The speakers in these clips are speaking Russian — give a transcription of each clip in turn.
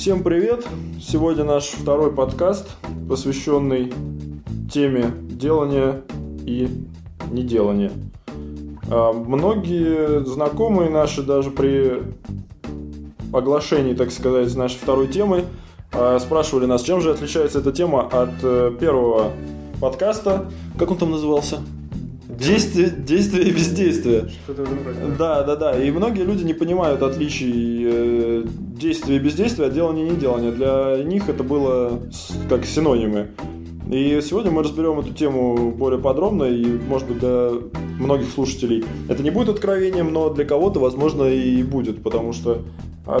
Всем привет! Сегодня наш второй подкаст, посвященный теме делания и неделания. А, многие знакомые наши даже при оглашении, так сказать, нашей второй темы а, спрашивали нас, чем же отличается эта тема от э, первого подкаста. Как он там назывался? Действие, действие и бездействие. Что-то в этом роде. Да, да, да. И многие люди не понимают отличий э, действия и бездействия от делания и неделания. Для них это было как синонимы. И сегодня мы разберем эту тему более подробно, и, может быть, для многих слушателей это не будет откровением, но для кого-то, возможно, и будет, потому что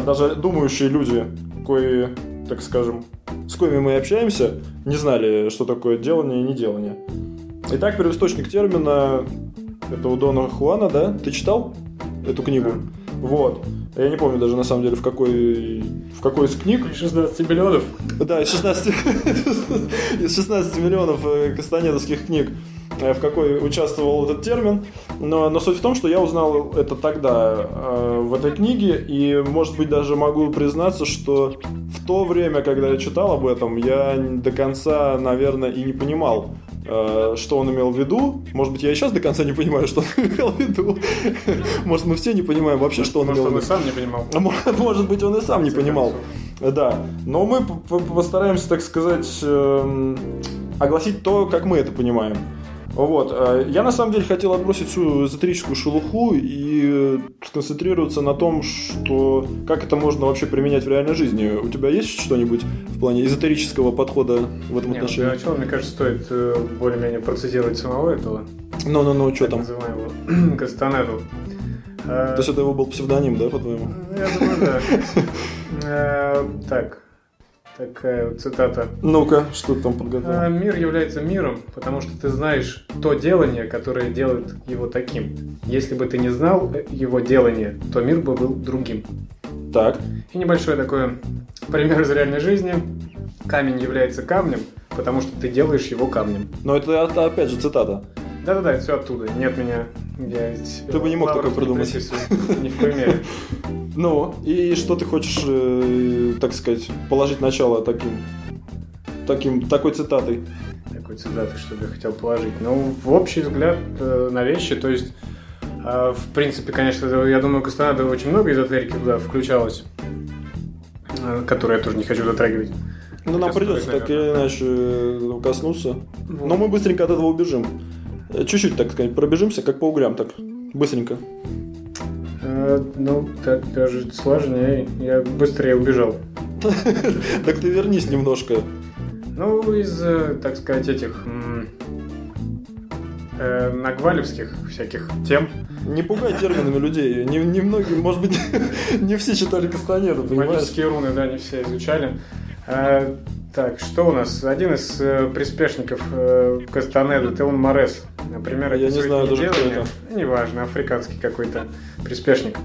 даже думающие люди, кои, так скажем, с коими мы общаемся, не знали, что такое делание и неделание. Итак, первоисточник термина это у Дона Хуана, да? Ты читал эту книгу? Вот. Я не помню даже на самом деле в какой в какой из книг. 16 миллионов. Да, из 16, из 16 миллионов э, кастанедовских книг э, в какой участвовал этот термин. Но, но суть в том, что я узнал это тогда э, в этой книге, и, может быть, даже могу признаться, что в то время, когда я читал об этом, я до конца, наверное, и не понимал, что он имел в виду. Может быть, я и сейчас до конца не понимаю, что он имел в виду. Может, мы все не понимаем вообще, что он Может, имел в он и виду. сам не понимал. А Может, может быть, он и сам не понимал. Да. Но мы постараемся, так сказать, эм, огласить то, как мы это понимаем. Вот. э, Я на самом деле хотел отбросить всю эзотерическую шелуху и э, сконцентрироваться на том, что как это можно вообще применять в реальной жизни. У тебя есть что-нибудь в плане эзотерического подхода в этом Нет, для отношении? начала, мне кажется, стоит э, более-менее процитировать самого этого. Ну-ну-ну, что там? называемого Кастанеду. Э, То есть это его был псевдоним, да, по-твоему? Я думаю, да. Э, Так, такая вот цитата. Ну-ка, что ты там подготовил? Э, Мир является миром, потому что ты знаешь то делание, которое делает его таким. Если бы ты не знал э, его делание, то мир бы был другим. Так. И небольшой такой пример из реальной жизни. Камень является камнем, потому что ты делаешь его камнем. Но это, это опять же цитата. Да-да-да, все оттуда. Нет меня. Я Ты бы не мог такое придумать. Ни в коей мере. Ну, и что ты хочешь, э, так сказать, положить начало таким, таким, такой цитатой? Такой цитаты, что бы я хотел положить. Ну, в общий взгляд э, на вещи, то есть, э, в принципе, конечно, я думаю, Кастанеда очень много эзотерики туда включалось, которые я тоже не хочу затрагивать. Ну, нам придется так или иначе коснуться. Но мы быстренько от этого убежим. Чуть-чуть, так сказать, пробежимся, как по углям, так, быстренько. Э, ну, так даже сложнее. Я быстрее убежал. Так ты вернись немножко. Ну, из, э, так сказать, этих э, нагвалевских всяких тем. Не пугай терминами людей. Не, не многие, может быть, не все читали Кастанеду, понимаешь? Магические руны, да, не все изучали. Э, так, что у нас? Один из э, приспешников э, Кастанеды, Теон Морес, например, Я не знаю даже, кто неделание. Неважно, африканский какой-то приспешник.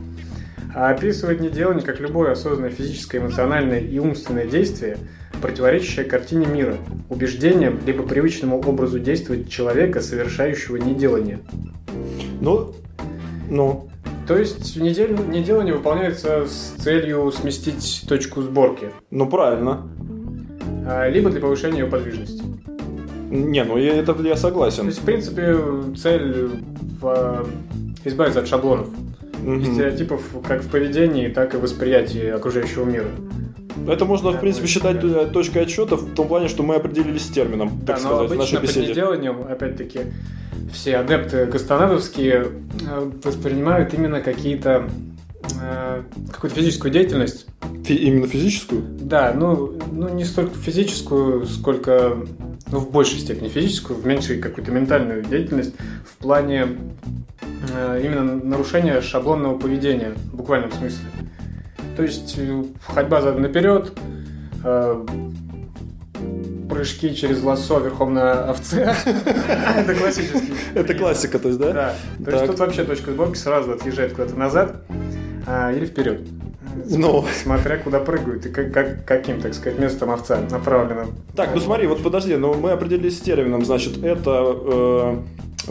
А описывает неделание как любое осознанное физическое, эмоциональное и умственное действие, противоречащее картине мира, убеждениям либо привычному образу действовать человека, совершающего неделание. Ну, ну, То есть недель- неделание выполняется с целью сместить точку сборки, ну правильно. А, либо для повышения ее подвижности. Не, ну я, это я То согласен. есть, в принципе, цель в, избавиться от шаблонов, Мгм. стереотипов как в поведении, так и в восприятии окружающего мира. Это можно, в принципе, считать да. э, точкой отсчета в том плане, что мы определились с термином, так да, но сказать, в обычно нашей беседе. неделанием, опять-таки, все адепты Гастанедовские э, воспринимают именно какие-то э, какую-то физическую деятельность. Фи- именно физическую? Да, ну, ну не столько физическую, сколько, ну, в большей степени физическую, в меньшей какую-то ментальную деятельность в плане э, именно нарушения шаблонного поведения, в буквальном смысле. То есть э, ходьба задом наперед, э, прыжки через лассо верхом на овце. Это классический. Это классика, то есть, да? Да. То есть тут вообще точка сборки сразу отъезжает куда-то назад а, или вперед. Ну. Смотря куда прыгают и как, как- каким, так сказать, местом овца направлено. Так, ну смотри, вот подожди, ну мы определились с термином, значит, это э,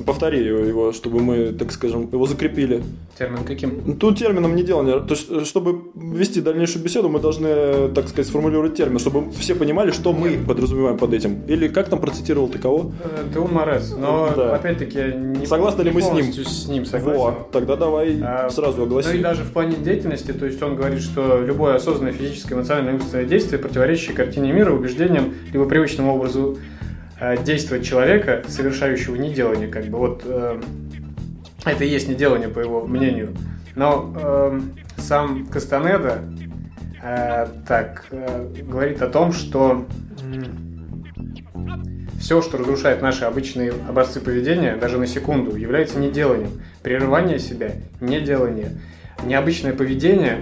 Повтори его, чтобы мы, так скажем, его закрепили. Термин каким? Тут термином неделание. То есть, э, чтобы вести дальнейшую беседу, мы должны, так сказать, сформулировать термин, чтобы все понимали, что мы подразумеваем под этим. Или как там процитировал ты кого? Э, Тео Морес. Но, Да. опять-таки, не, Согласны ли не мы с ним? с ним согласен. Вот, тогда давай А, сразу Ну и даже в плане деятельности, то есть он говорит, что любое осознанное физическое, эмоциональное умственное действие, противоречащее картине мира, убеждениям, либо привычному образу э, действовать человека, совершающего неделание, как бы вот э, это и есть неделание, по его мнению. Но э, сам Кастанеда э, так э, говорит о том, что все, что разрушает наши обычные образцы поведения, даже на секунду, является неделанием. Прерывание себя – неделание. Необычное поведение,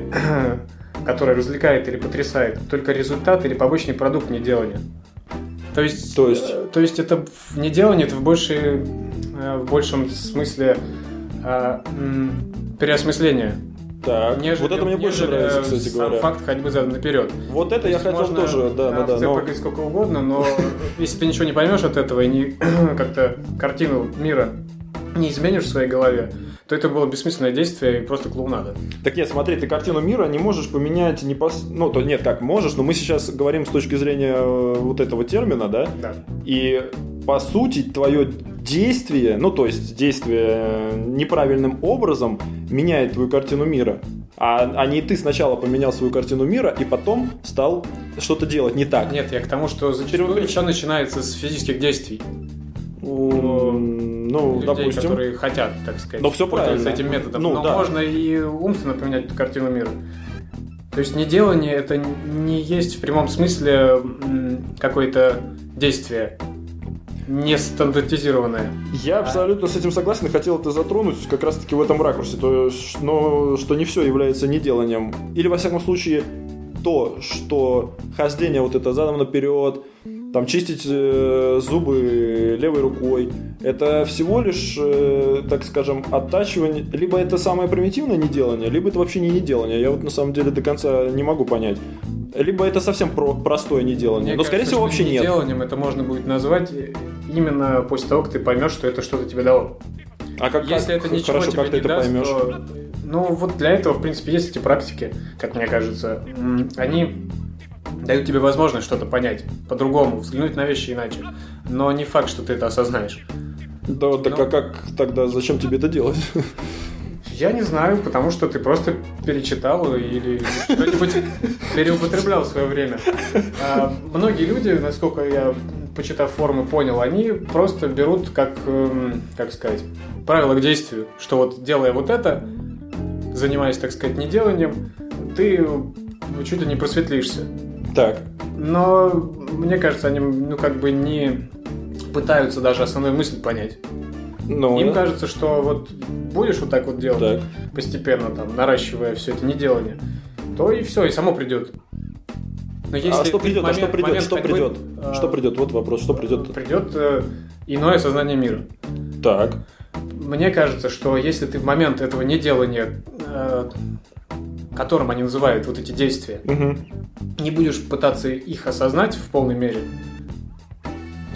которое развлекает или потрясает, только результат или побочный продукт неделания. То есть, То есть? э, то есть это в неделание, это в, большей, э, в большем смысле м, переосмысление. Так, Нежели- вот это мне больше нравится, кстати сам говоря. факт ходьбы задом наперед. Вот это То я хотел можно, тоже, да, а, да, да. цель но- прыгать сколько угодно, но если ты ничего не поймешь от этого и не как-то картину мира не изменишь в своей голове, то это было бессмысленное действие и просто клоунада. Так нет, смотри, ты картину мира не можешь поменять не пос... Ну, то нет, как можешь, но мы сейчас говорим с точки зрения э, вот этого термина, да? Да. И по сути твое действие, ну то есть действие э, неправильным образом меняет твою картину мира. А, а не ты сначала поменял свою картину мира и потом стал что-то делать не так. Нет, я к тому, что зачастую все начинается с физических действий. М, Ну, людей, допустим. которые хотят, так сказать, Но пользоваться правильно. этим методом. Ну, Но да. можно и умственно поменять картину мира. То есть неделание это не есть в прямом смысле какое-то действие не стандартизированное. Я абсолютно с этим согласен и хотел это затронуть как раз таки в этом ракурсе, то, но, что не все является неделанием. Или, во всяком случае, то, что хождение вот это задом наперед, там чистить э, зубы левой рукой, это всего лишь, э, так скажем, оттачивание, либо это самое примитивное неделание, либо это вообще не неделание. Я вот на самом деле до конца не могу понять. Либо это совсем про- простое неделание. Мне Но, скорее кажется, всего, что вообще нет. Неделанием это можно будет назвать именно после того, как ты поймешь, что это что-то тебе дало. А как, Если как- это ничего хорошо, тебе как ты не это даст, поймешь? то... Ну, вот для этого, в принципе, есть эти практики, как мне кажется. Они дают тебе возможность что-то понять по-другому, взглянуть на вещи иначе. Но не факт, что ты это осознаешь. Да, так Ну. а как тогда, зачем тебе это делать? Я не знаю, потому что ты просто перечитал или что-нибудь переупотреблял в свое время. А многие люди, насколько я, почитав форумы, понял, они просто берут как, эм, как сказать, правило к действию, что вот делая вот это, занимаясь, так сказать, неделанием, ты чуть ли не просветлишься. Так, Но мне кажется, они ну как бы не пытаются даже основную мысль понять. ну, Им да. кажется, что вот будешь вот так вот делать, Так. постепенно там наращивая все это неделание, то и все, и само придет. Но а что ты придет? а что момент- придет? момент Что ходьбы, придет? а, Что придет? Вот вопрос. Что придет? Придет э, иное сознание мира. Так. Мне кажется, что если ты в момент этого неделания, э, которым они называют вот эти действия, Мгм. не будешь пытаться их осознать в полной мере,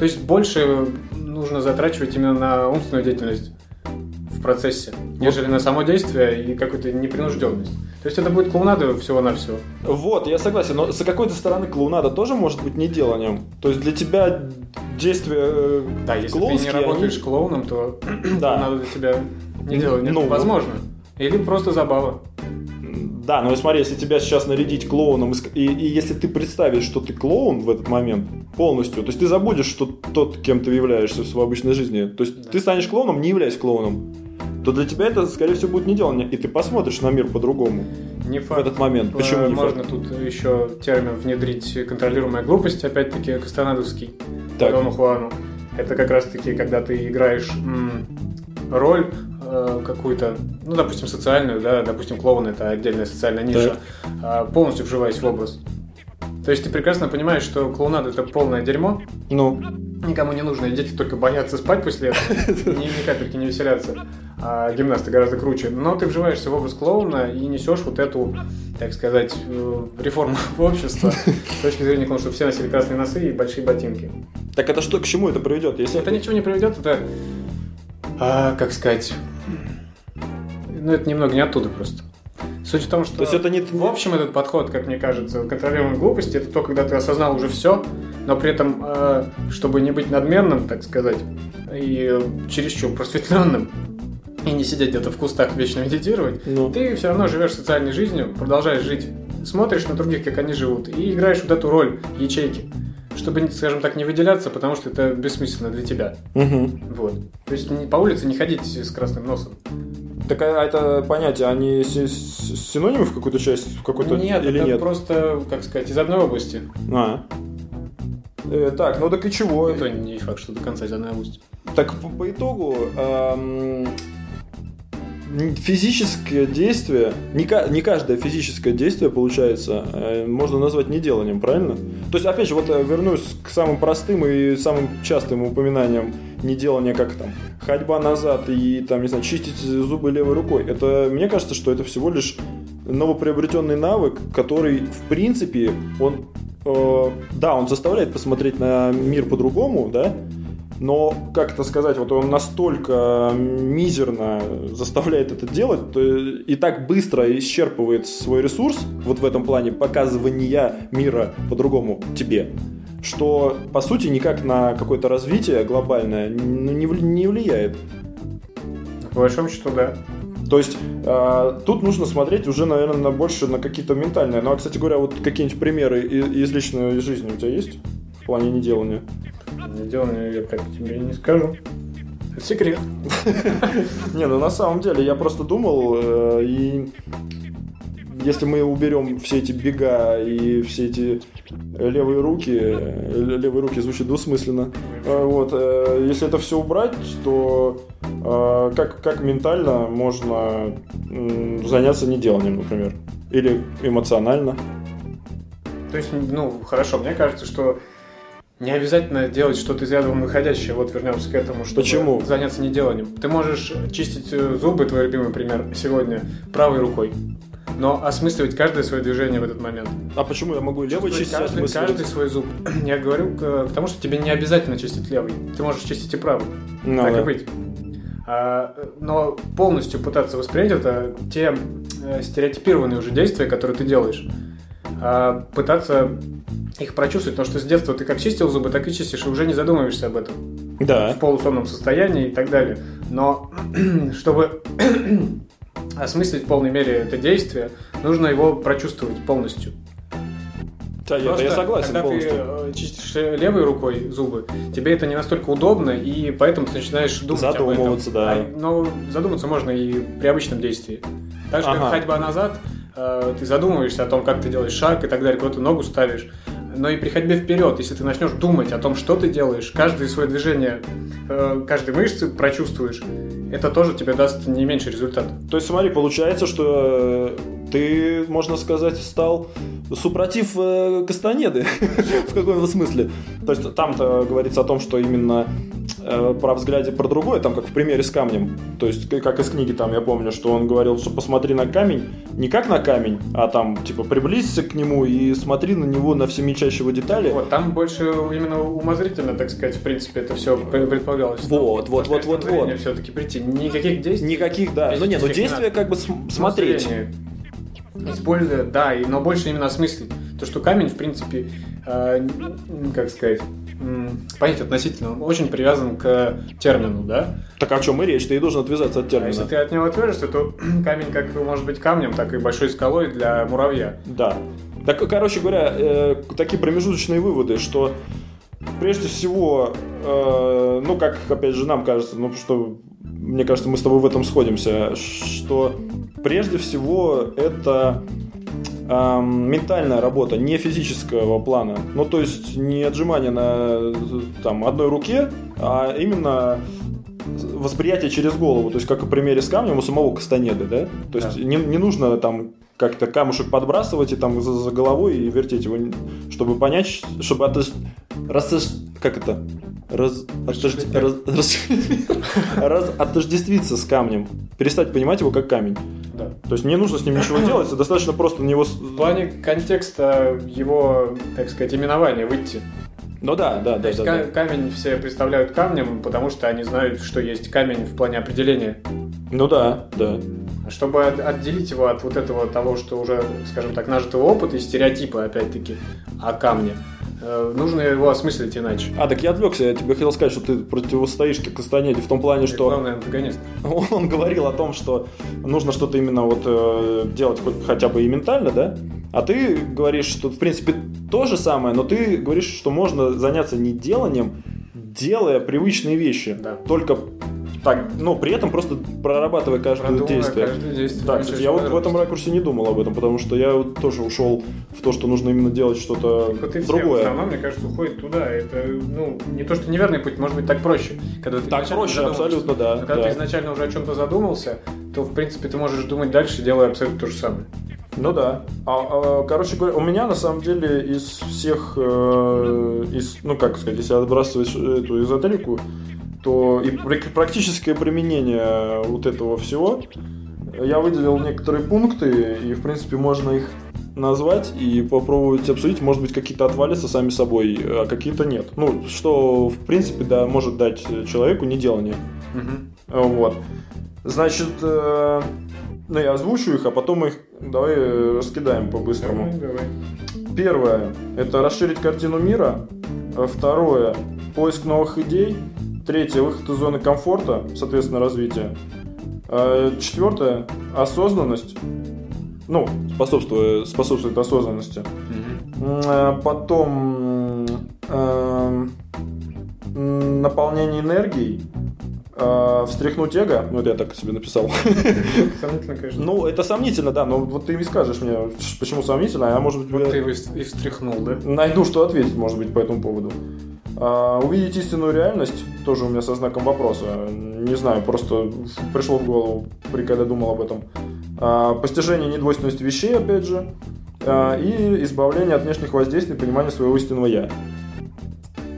то есть больше нужно затрачивать именно на умственную деятельность в процессе, нежели на само действие и какую-то непринужденность. То есть это будет клоунада всего-навсего. Вот, я согласен, но с какой-то стороны клоунада тоже может быть неделанием. То есть для тебя действия э, Да, если ты не работаешь они- клоуном, то Да. надо для тебя не делать. Ну, возможно. Или просто забава. Да, но смотри, если тебя сейчас нарядить клоуном, и и, и если ты представишь, что ты клоун в этот момент полностью, то есть ты забудешь, что тот, кем ты являешься в своей обычной жизни. То есть Да. ты станешь клоуном, не являясь клоуном. То для тебя это, скорее всего, будет неделание. И ты посмотришь на мир по-другому Не в факт. этот момент. Почему не Можно факт? тут еще термин внедрить контролируемая глупость, опять-таки Кастанадовский, Так. Дону Хуану. Это как раз-таки, когда ты играешь роль э, какую-то, ну, допустим, социальную, да, допустим, клоун это отдельная социальная ниша, а, полностью вживаясь в образ. То есть ты прекрасно понимаешь, что клоунада это полное дерьмо, Ну, никому не нужно, и дети только боятся спать после этого, ни, ни капельки не веселятся, а гимнасты гораздо круче. Но ты вживаешься в образ клоуна и несешь вот эту, так сказать, э, реформу общества с точки зрения того, чтобы все носили красные носы и большие ботинки. так это что, к чему это приведет? Если Это ничего не приведет, это а, как сказать, ну это немного не оттуда просто. Суть в том, что То есть это не... в общем этот подход, как мне кажется, контролируемой глупости, это то, когда ты осознал уже все, но при этом, э, чтобы не быть надменным, так сказать, и чересчур просветленным, и не сидеть где-то в кустах вечно медитировать, Ну. ты все равно живешь социальной жизнью, продолжаешь жить, смотришь на других, как они живут, и играешь вот эту роль ячейки, чтобы, скажем так, не выделяться, потому что это бессмысленно для тебя. Мгм. Вот. То есть по улице не ходить с красным носом. Так а это понятие, они си- с- синонимы в какую-то часть, в какой-то Нет, или это нет? просто, как сказать, из одной области. А. Э, так, ну так и чего? Это не факт, что до конца из одной области. Так по, по итогу эм, физическое действие, не, не каждое физическое действие, получается, э, можно назвать неделанием, правильно? То есть, опять же, вот э, вернусь к самым простым и самым частым упоминаниям неделания, как там ходьба назад и там, не знаю, чистить зубы левой рукой. Это, мне кажется, что это всего лишь новоприобретенный навык, который, в принципе, он, э, да, он заставляет посмотреть на мир по-другому, да, но, как это сказать, вот он настолько мизерно заставляет это делать, то и так быстро исчерпывает свой ресурс вот в этом плане показывания мира по-другому тебе, что, по сути, никак на какое-то развитие глобальное не не влияет. По большому счету, да. То есть э, тут нужно смотреть уже, наверное, на больше на какие-то ментальные. Ну, а, кстати говоря, вот какие-нибудь примеры и- из личной жизни у тебя есть в плане неделания? Неделание я так тебе не скажу. Секрет. Не, ну на самом деле я просто думал, э, и если мы уберем все эти бега и все эти левые руки, э, левые руки звучит двусмысленно, э, вот, если это все убрать, то как, как ментально можно заняться неделанием, например? Или эмоционально? То есть, ну, хорошо, мне кажется, что не обязательно делать что-то из ряда выходящее. Вот вернемся к этому, чтобы Почему? заняться неделанием. Ты можешь чистить э, зубы, твой любимый пример, сегодня правой рукой. Но осмысливать каждое свое движение в этот момент. А почему я могу Чувствовать чистить? каждый, каждый свой зуб. Я говорю к, к тому, что тебе не обязательно чистить левый. Ты можешь чистить и правый. Ну так да. и быть. А, но полностью пытаться воспринять это те э, стереотипированные уже действия, которые ты делаешь. А пытаться их прочувствовать, потому что с детства ты как чистил зубы, так и чистишь, и уже не задумываешься об этом. Да. В полусонном состоянии и так далее. Но чтобы осмыслить в полной мере это действие, нужно его прочувствовать полностью. Да, я, Просто, я согласен когда полностью. ты э, чистишь э, левой рукой зубы, тебе это не настолько удобно, и поэтому ты начинаешь думать об этом. Задумываться, да. А, но задуматься можно и при обычном действии. Так же, Ага. как ходьба назад, э, ты задумываешься о том, как ты делаешь шаг и так далее, куда ты ногу ставишь. Но и при ходьбе вперед, если ты начнешь думать о том, что ты делаешь, каждое свое движение, э, каждой мышцы прочувствуешь, это тоже тебе даст не меньший результат. То есть, смотри, получается, что э, ты, можно сказать, стал супротив э, Кастанеды в каком-то смысле. То есть там-то говорится о том, что именно э, про взгляде про другое, там как в примере с камнем. То есть как из книги там я помню, что он говорил, что посмотри на камень, не как на камень, а там типа приблизься к нему и смотри на него на все мельчайшие его детали. Вот, там больше именно умозрительно, так сказать, в принципе, это все предполагалось. Вот, вот, вот, вот, вот. все-таки прийти. Никаких действий. Никаких, да. Ну нет, но Физических действия как бы см- смотреть. Используя, да, и, но больше именно осмыслить. То, что камень, в принципе, э, как сказать, м, понятие относительно, он очень привязан к термину, да? Так о чем и речь? Ты и должен отвязаться от А термина. если ты от него отвяжешься, то камень как может быть камнем, так и большой скалой для муравья. Да. Так, короче говоря, э, такие промежуточные выводы, что прежде всего, э, ну, как, опять же, нам кажется, ну, что, мне кажется, мы с тобой в этом сходимся, что прежде всего это эм, ментальная работа, не физического плана. Ну, то есть не отжимание на там, одной руке, а именно восприятие через голову. То есть, как в примере с камнем у самого Кастанеды, да? То есть Да. не, не нужно там как-то камушек подбрасывать и там за, за головой и вертеть его, чтобы понять, чтобы отож... рас- как это? Раз... отожде- раз- раз- раз- отождествиться с камнем. Перестать понимать его как камень. Да. То есть не нужно с ним ничего делать, достаточно просто на него... В плане контекста его, так сказать, именования выйти. Ну да, да, То да, есть да, да. камень все представляют камнем, потому что они знают, что есть камень в плане определения. Ну да, да. Чтобы от- отделить его от вот этого того, что уже, скажем так, нажитого опыта и стереотипа, опять-таки, о камне, э, нужно его осмыслить иначе. А, так я отвлекся, я тебе хотел сказать, что ты противостоишь ты Кастанеде в том плане, что Главный антагонист. он говорил о том, что нужно что-то именно вот э, делать хоть, хотя бы и ментально, да? А ты говоришь, что в принципе то же самое, но ты говоришь, что можно заняться не деланием, делая привычные вещи. Да. Только так, ну, при этом просто прорабатывая каждое Продумывая действие. каждое действие. Да, кстати, я вот в этом ракурсе не думал об этом, потому что я вот тоже ушел в то, что нужно именно делать что-то Вот и все в другое. основном, мне кажется, уходит туда. Это, ну, не то, что неверный путь, может быть, так проще. Когда ты Так проще, абсолютно, да. Но когда да. ты изначально уже о чем-то задумался, то, в принципе, ты можешь думать дальше, делая абсолютно то же самое. Ну да. А, а, короче говоря, у меня на самом деле из всех, э, из, ну как сказать, если отбрасывать эту эзотерику, то и пр- практическое применение вот этого всего, я выделил некоторые пункты, и в принципе можно их назвать и попробовать обсудить. Может быть, какие-то отвалятся сами собой, а какие-то нет. Ну, что, в принципе, да, может дать человеку неделание. Вот. Значит, э, ну я озвучу их, а потом их давай э, раскидаем по-быстрому. Давай, давай. Первое – это расширить картину мира. Второе – поиск новых идей. Третье – выход из зоны комфорта, соответственно, развитие. А Четвертое – осознанность. Ну, способствует, способствует осознанности. А Потом м, наполнение энергией. А, Встряхнуть эго, ну это я так себе написал. Сомнительно, конечно. Ну, это сомнительно, да, но вот ты и скажешь мне, почему сомнительно, а может быть, Вот я ты его и встряхнул, да? найду, что ответить, может быть, по этому поводу. А, увидеть истинную реальность, тоже у меня со знаком вопроса. Не знаю, просто пришло в голову, при когда думал об этом. А, постижение недвойственности вещей, опять же. А, и избавление от внешних воздействий, понимание своего истинного «я».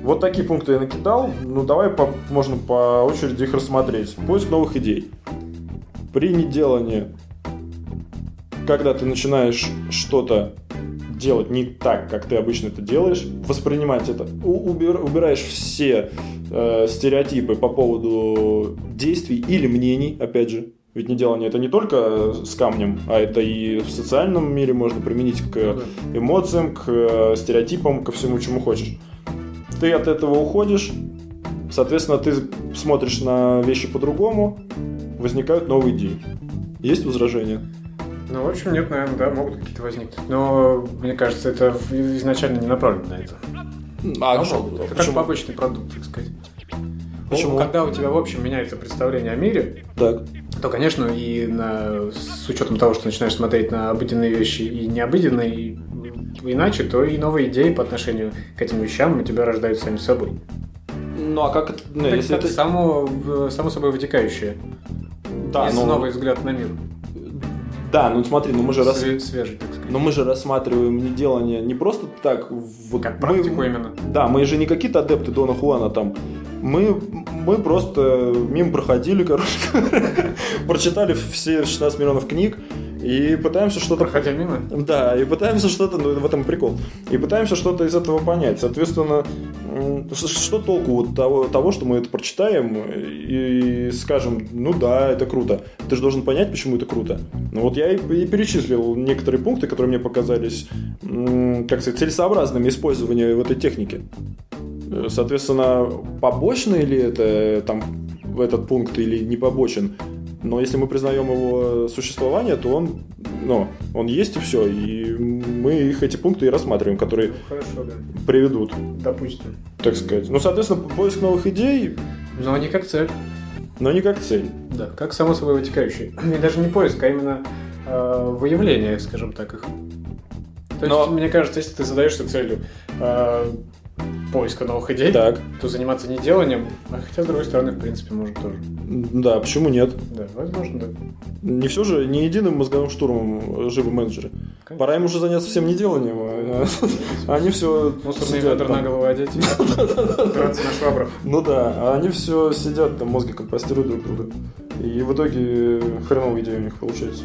Вот такие пункты я накидал. Ну, давай по- можно по очереди их рассмотреть. Поиск новых идей. При неделании, когда ты начинаешь что-то делать не так, как ты обычно это делаешь, воспринимать это, у- убир- убираешь все э, стереотипы по поводу действий или мнений, опять же. Ведь неделание это не только с камнем, а это и в социальном мире можно применить к Ну эмоциям, к э, стереотипам, ко всему, чему хочешь. Ты от этого уходишь, соответственно, ты смотришь на вещи по-другому, возникают новые идеи. Есть возражения? Ну, в общем, нет, наверное, да, могут какие-то возникнуть. Но, мне кажется, это изначально не направлено на это. А, Могут. Это как побочный продукт, так сказать. Почему? Ну, Когда у тебя, в общем, меняется представление о мире, Так. то, конечно, и на, с учетом того, что начинаешь смотреть на обыденные вещи и необыденные и иначе, то и новые идеи по отношению к этим вещам у тебя рождаются сами собой. Ну а как это? ну, Это, если это это... само, само собой вытекающее. Да, Есть ну, новый взгляд на мир. Да, ну смотри, ну мы же рас... Све- свежий, так сказать. Но мы же рассматриваем неделание не просто так. Вот Как мы- практику именно. Да, мы же не какие-то адепты Дона Хуана там. Мы, мы просто мимо проходили, короче, прочитали все 16 миллионов книг и пытаемся что-то Проходя мимо. Да, и пытаемся что-то, ну в этом прикол, и пытаемся что-то из этого понять. Соответственно, что толку вот того, того, что мы это прочитаем и скажем, ну да, это круто. Ты же должен понять, почему это круто. Ну вот я и, и перечислил некоторые пункты, которые мне показались, как сказать, целесообразными использования в этой технике. Э, Соответственно, побочный ли это там этот пункт или не побочен? Но если мы признаем его существование, то он, ну, он есть и все. И мы их эти пункты и рассматриваем, которые Хорошо, да. приведут, Допустим. так сказать. Ну, соответственно, поиск новых идей, Но не как цель. но не как цель. Да, как само собой вытекающий. И даже не поиск, а именно э, выявление, скажем так, их. То есть, Но- мне кажется, если ты задаешься целью э, поиска новых идей, Так, то заниматься не деланием, а хотя, с другой стороны, в принципе, может тоже. да, почему нет? Да, возможно, да. Не все же, не единым мозговым штурмом живы менеджеры. Конечно. Пора им уже заняться всем неделанием. а Они все Мусорный ведр на голову одеть драться на швабрах. Ну да, а они все сидят, там мозги компостируют друг друга. И в итоге хреновая идея у них получается.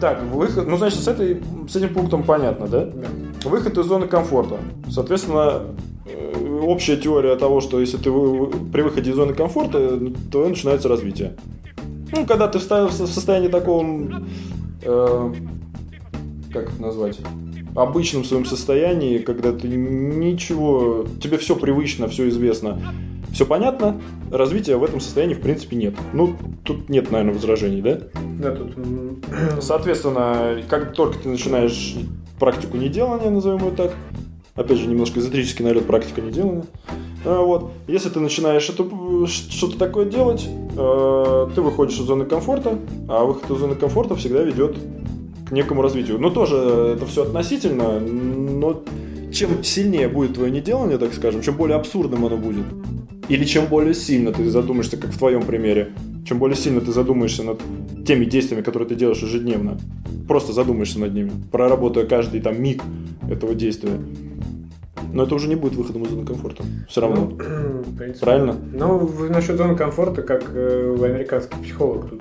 Так, выход, ну значит, с, этой, с этим пунктом понятно, да? Да. Выход из зоны комфорта. Соответственно, э, общая теория того, что если ты при выходе из зоны комфорта, то начинается развитие. Ну, когда ты в состоянии таком, э, как это назвать, обычном своем состоянии, когда ты ничего, тебе все привычно, все известно, все понятно, развития в этом состоянии в принципе нет. Ну, тут нет, наверное, возражений, да? Да, тут... Соответственно, как только ты начинаешь практику неделания, назовем ее так, опять же, немножко эзотерический налет практика неделания, а, вот. Если ты начинаешь это, что-то такое делать, э, ты выходишь из зоны комфорта, а выход из зоны комфорта всегда ведет к некому развитию. Ну, тоже это все относительно, но чем сильнее будет твое неделание, так скажем, чем более абсурдным оно будет, или чем более сильно ты задумаешься, как в твоем примере, чем более сильно ты задумаешься над теми действиями, которые ты делаешь ежедневно, просто задумаешься над ними, проработая каждый там миг этого действия, но это уже не будет выходом из зоны комфорта. Все равно. Ну, принципе, Правильно? Ну, насчет зоны комфорта, как э, американский психолог тут,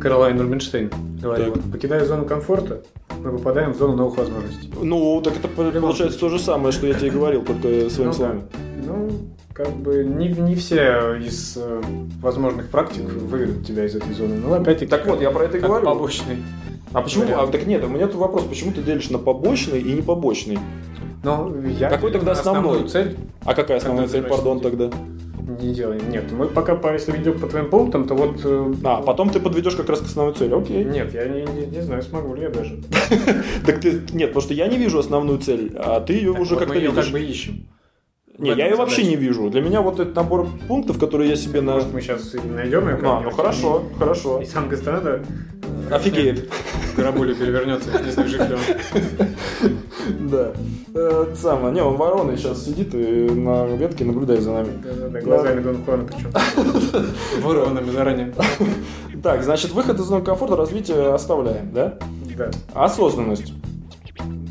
Каролайн Рубинштейн говорил, так. покидая зону комфорта, мы попадаем в зону новых возможностей. Ну, так это получается то же самое, что я тебе говорил, только своими ну, словами. Ну, как бы не, не все из э, возможных практик выведут тебя из этой зоны. Ну, опять-таки. Так вот, я про это и говорю. Побочный. А почему? А, так нет, у меня тут вопрос, почему ты делишь на побочный и не побочный? Но я Какой тогда основной? цель? А какая основная цель, пардон, тогда? Не делаем. Нет, мы пока, если ведем по твоим пунктам, то вот... Э, а, потом ты подведешь как раз к основной цели, окей. Нет, я не, не, не знаю, смогу ли я даже. Так ты... Нет, потому что я не вижу основную цель, а ты ее уже как-то видишь. мы ее как бы ищем. Не, я ее вообще не вижу. Для меня вот этот набор пунктов, которые я себе на... Может, мы сейчас найдем ее? А, ну хорошо, хорошо. И сам Гастанада Офигеет. Карабулю перевернется, не знаю, жив ли он. Да. Э, самое. Не, он вороной сейчас сидит и на ветке наблюдает за нами. Да-да-да, глазами Дон Хуана причем. Воронами заранее. Так, значит, выход из зоны комфорта, развитие оставляем, да? Да. Осознанность.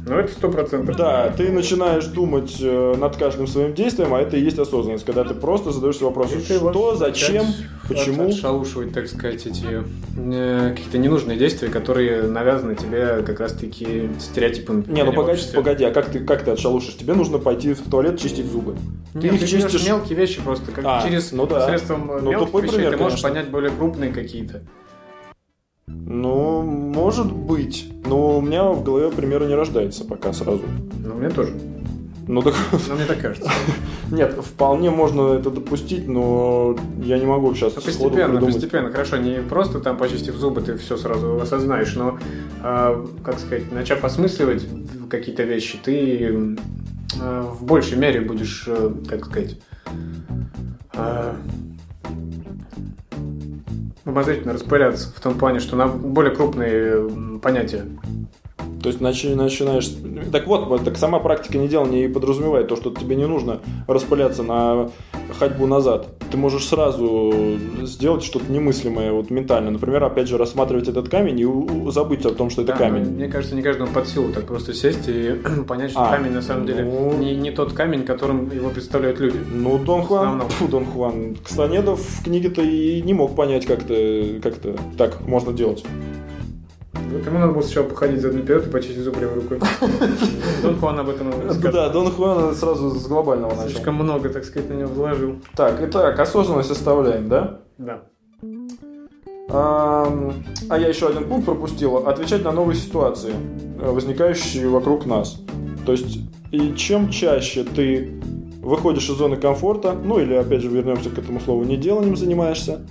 Ну, это сто процентов. Да, ты начинаешь думать э, над каждым своим действием, а это и есть осознанность, когда ты просто задаешься вопросом, что, зачем, почему. Отшалушивать, так сказать, эти э, какие-то ненужные действия, которые навязаны тебе как раз-таки стереотипом. Не, ну погоди, погоди, а как ты, как ты отшалушишь? Тебе нужно пойти в туалет чистить зубы. Ты Нет, их ты чистишь... мелкие вещи просто, как а, через ну да. посредством ну, мелких вещей пример, ты можешь конечно. понять более крупные какие-то. Ну, может быть. Но у меня в голове примера не рождается пока сразу. Ну, у меня тоже. Ну, так... Но мне так кажется. Нет, вполне можно это допустить, но я не могу сейчас ну, Постепенно, придумать. постепенно. Хорошо, не просто там почистив зубы, ты все сразу осознаешь, но, э, как сказать, начав осмысливать какие-то вещи, ты э, в большей мере будешь, э, как сказать, э, обозрительно распыляться, в том плане, что на более крупные понятия. То есть начинаешь... Так вот, так сама практика неделания и подразумевает то, что тебе не нужно распыляться на ходьбу назад. Ты можешь сразу сделать что-то немыслимое вот ментально. Например, опять же, рассматривать этот камень и забыть о том, что это да, камень. Мне кажется, не каждому под силу так просто сесть и понять, что а, камень на самом деле ну... не, не тот камень, которым его представляют люди. Ну, Дон Хуан, фу, Дон Хуан Кастанедов в книге-то и не мог понять, как-то как так можно делать. Вот ему надо было сначала походить задний вперед и почистить зубы левой рукой. Дон Хуан об этом расскажет. Да, Дон Хуан сразу с глобального начал. Слишком много, так сказать, на него вложил. Так, итак, осознанность оставляем, да? Да. А, я еще один пункт пропустил. Отвечать на новые ситуации, э, возникающие вокруг нас. То есть, и чем чаще ты выходишь из зоны комфорта, ну или опять же вернемся к этому слову, не деланием занимаешься,